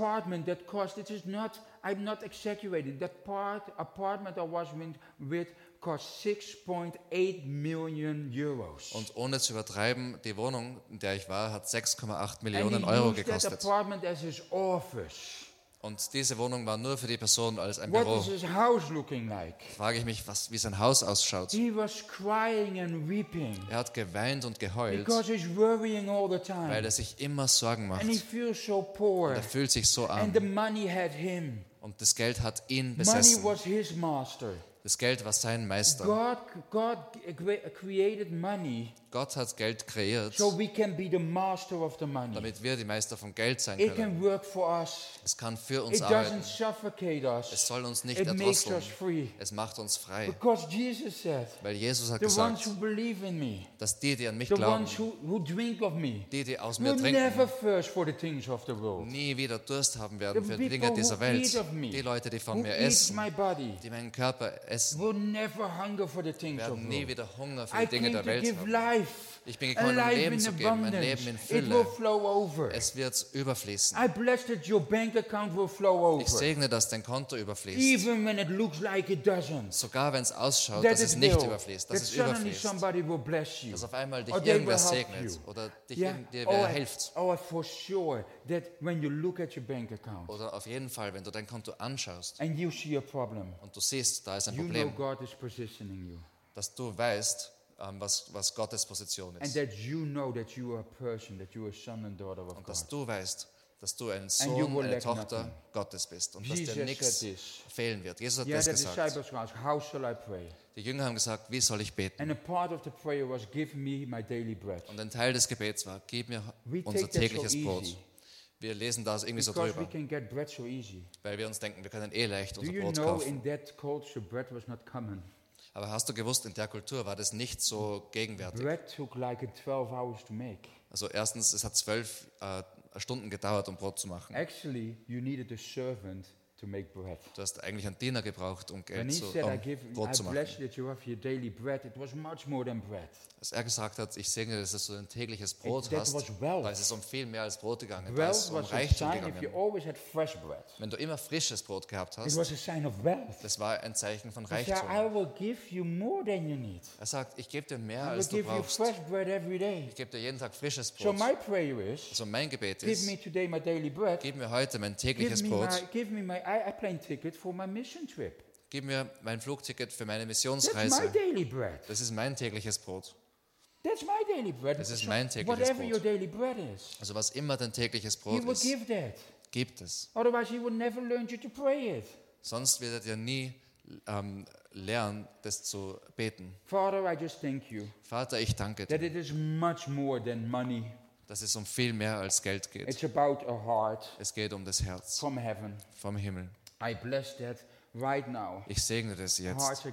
i'm not exaggerating that part apartment i was with, with cost 6.8 million euros und ohne zu übertreiben, die Wohnung, in der ich war, hat 6,8 and Millionen Euro gekostet. Und diese Wohnung war nur für die Person als ein what Büro. is his house looking like Frage ich mich, was, wie sein Haus ausschaut. he was crying and weeping Er hat geweint und geheult, because he's worrying all the weil time er sich immer Sorgen macht. and he feels so poor Er fühlt sich so and the arm. money had him Und das Geld hat ihn besessen. was his master Das Geld war sein Meister. god god created money Gott hat Geld kreiert, So we can be the master of the money. damit wir die Meister vom Geld sein It können. can work for us. Es kann für uns It arbeiten. Es soll uns nicht It erdrosseln. Es macht uns frei. Because Jesus said, Weil Jesus hat gesagt, me, dass die, die an mich glauben, who, who me, die, die aus mir trinken, nie wieder Durst haben werden The für die Dinge dieser Welt. me, Die Leute, die von mir essen, body, die meinen Körper essen, will never hunger for the things of werden nie wieder Hunger für die Dinge der Welt haben. Ich bin gekommen, um Leben zu geben, ein Leben in Fülle. Es wird überfließen. I bless that your bank account will flow Ich segne, dass dein Konto überfließt. Even when it looks like it doesn't. Sogar wenn es ausschaut, that dass es nicht überfließt, dass es überfließt. somebody will bless you. Dass auf einmal dich irgendwer segnet oder dich Yeah. irgend- dir Oh, hilft. for sure that when you look at your bank account Oder auf jeden Fall, wenn du dein Konto anschaust and you see a problem, und du siehst, da ist ein Problem, God is positioning you. dass du weißt, ähm, was, was Gottes Position And ist. that you know that you are a person, that you are a son and daughter of Und dass God. du weißt, dass du ein Sohn, eine Tochter nothing. Gottes bist und dass Jesus dir nichts fehlen wird. Jesus hat Yeah, das the gesagt. disciples asked, How shall I pray? Die Jünger haben gesagt, wie soll ich beten? And a part of the prayer was, Give me my daily bread. Und ein Teil des Gebets war, gib mir We unser that so tägliches Brot. Wir lesen das irgendwie so Because we drüber, can get bread so easy. weil wir uns denken, wir können eh leicht Do unser you Brot know kaufen. in that culture bread was not common? Aber hast du gewusst, in der Kultur war das nicht so gegenwärtig. Bread took like a 12 hours to make. Also erstens, es hat zwölf äh, Stunden gedauert, um Brot zu machen. Actually, you needed a servant. Du hast eigentlich einen Diener gebraucht, um Geld zu, said, I, um give, Brot zu machen. Als er gesagt hat, ich segne, dass du ein tägliches Brot It- hast, da ist es um viel mehr als Brot gegangen. Da ist es um Reichtum gegangen. always had fresh bread. Wenn du immer frisches Brot gehabt hast, das war ein Zeichen von Reichtum. I will give you more than you need. Er sagt, ich gebe dir mehr, I will als du brauchst. fresh bread every day. Ich gebe dir jeden Tag frisches So Brot. my prayer is, Also mein Gebet give ist, me today my daily bread. gib mir heute mein tägliches Brot. Ticket for my mission trip. gib mir mein Flugticket für meine That's my Missionsreise. daily bread. Das ist mein tägliches Brot. That's my daily bread. Das ist mein tägliches whatever Brot. your daily bread is, Also was immer dein tägliches He Brot will ist, give that. gibt es. Otherwise, He would never learn you to pray it. Sonst werdet ihr nie ähm, lernen, das zu beten. Father, I just thank you Vater, ich danke that dir, it is much more than money. Dass es um viel mehr als Geld geht. It's about a heart Es geht um das Herz from heaven. vom Himmel. I bless that right now. Ich segne das jetzt,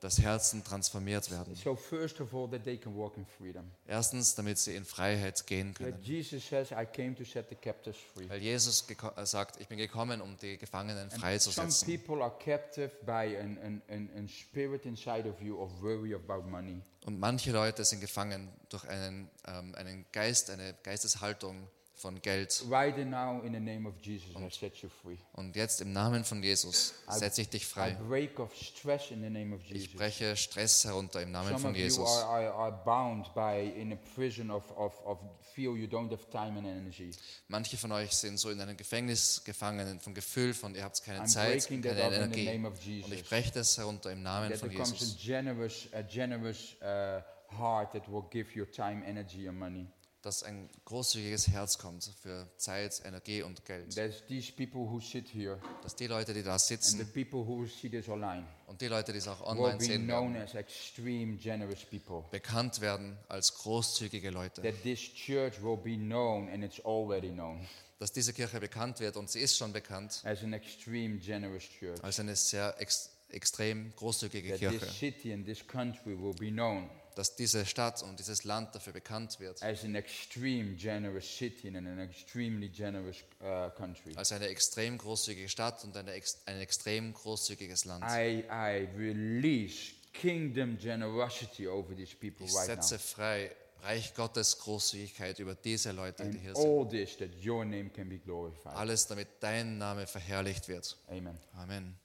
dass Herzen transformiert werden. So, first of all, that they can walk in freedom. Erstens, damit sie in Freiheit gehen That können. Jesus says, I came to set the captives free. Weil Jesus äh, sagt, ich bin gekommen, um die Gefangenen Some freizusetzen. people are captive by an, an, an, an spirit inside of you of worry about money. Und manche Leute sind gefangen durch einen, ähm, einen Geist, eine Geisteshaltung von Geld. Right now, in the name of Jesus, I set you free. Und jetzt im Namen von Jesus setze ich dich I frei. break off stress in the name of Ich Jesus. breche Stress herunter im Namen Some von of you Jesus. are, are, are bound by in a prison of, of, of feel you don't have time and energy. Manche von euch sind so in einem Gefängnis gefangen vom Gefühl von, ihr habt keine I'm Zeit, keine up in the Energie. name of Und ich Jesus. breche das herunter im Namen That von becomes a Jesus. generous, a generous uh, heart that will give you time, energy, and money. Dass ein großzügiges Herz kommt für Zeit, Energie und Geld. There's these people who sit here Dass die Leute, die da and the sitzen people who see this online und die Leute, die es auch will online be sehen known as extreme generous people. bekannt werden als großzügige Leute. That this church will be known, and it's already known, Dass diese Kirche bekannt wird und sie ist schon bekannt as an extreme generous church. als eine sehr ex extrem großzügige That Kirche. this city and this country will be known Dass diese Stadt und dieses Land dafür bekannt wird as an extreme generous city and an extremely generous uh, country. als eine extrem großzügige Stadt und eine ein extrem großzügiges Land. I, I release kingdom generosity over these people Ich right setze now. frei Reich Gottes Großzügigkeit über diese Leute, die And hier sind. all this that your name can be glorified. Alles, damit dein Name verherrlicht wird. Amen. Amen.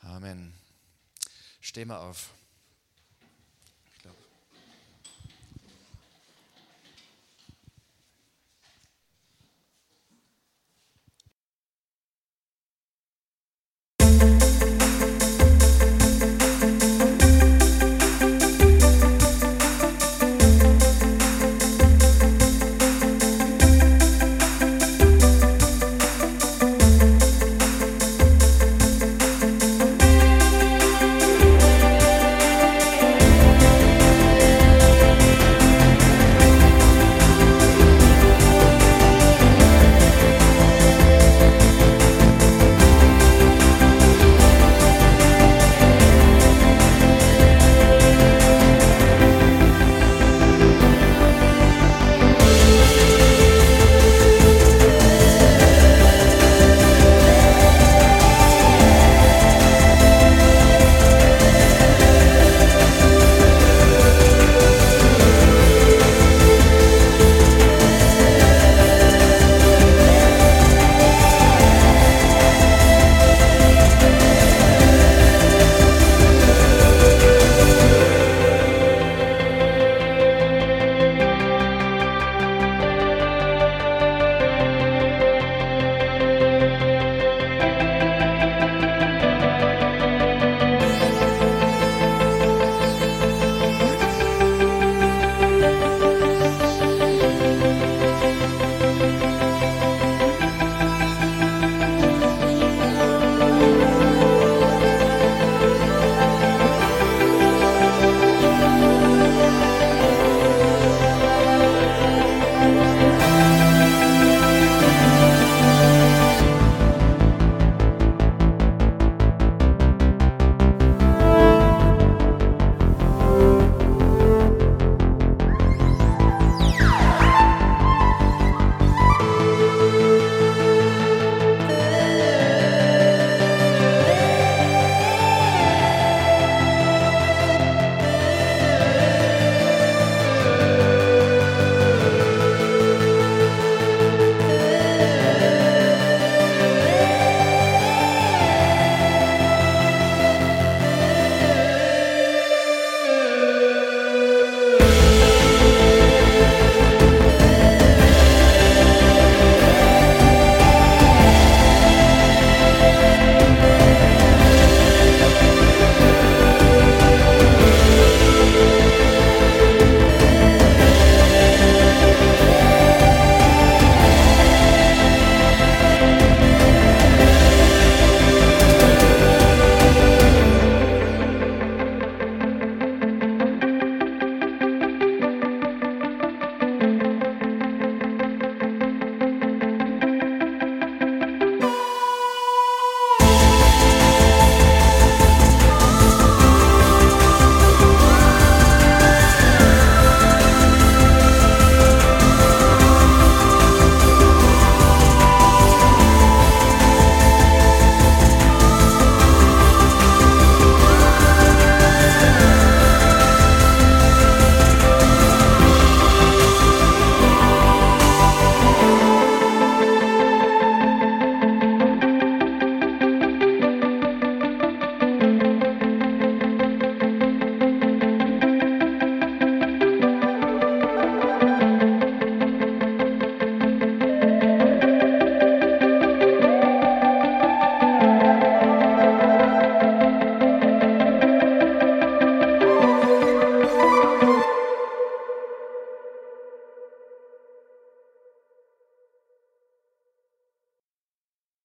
Amen. Steh mal auf.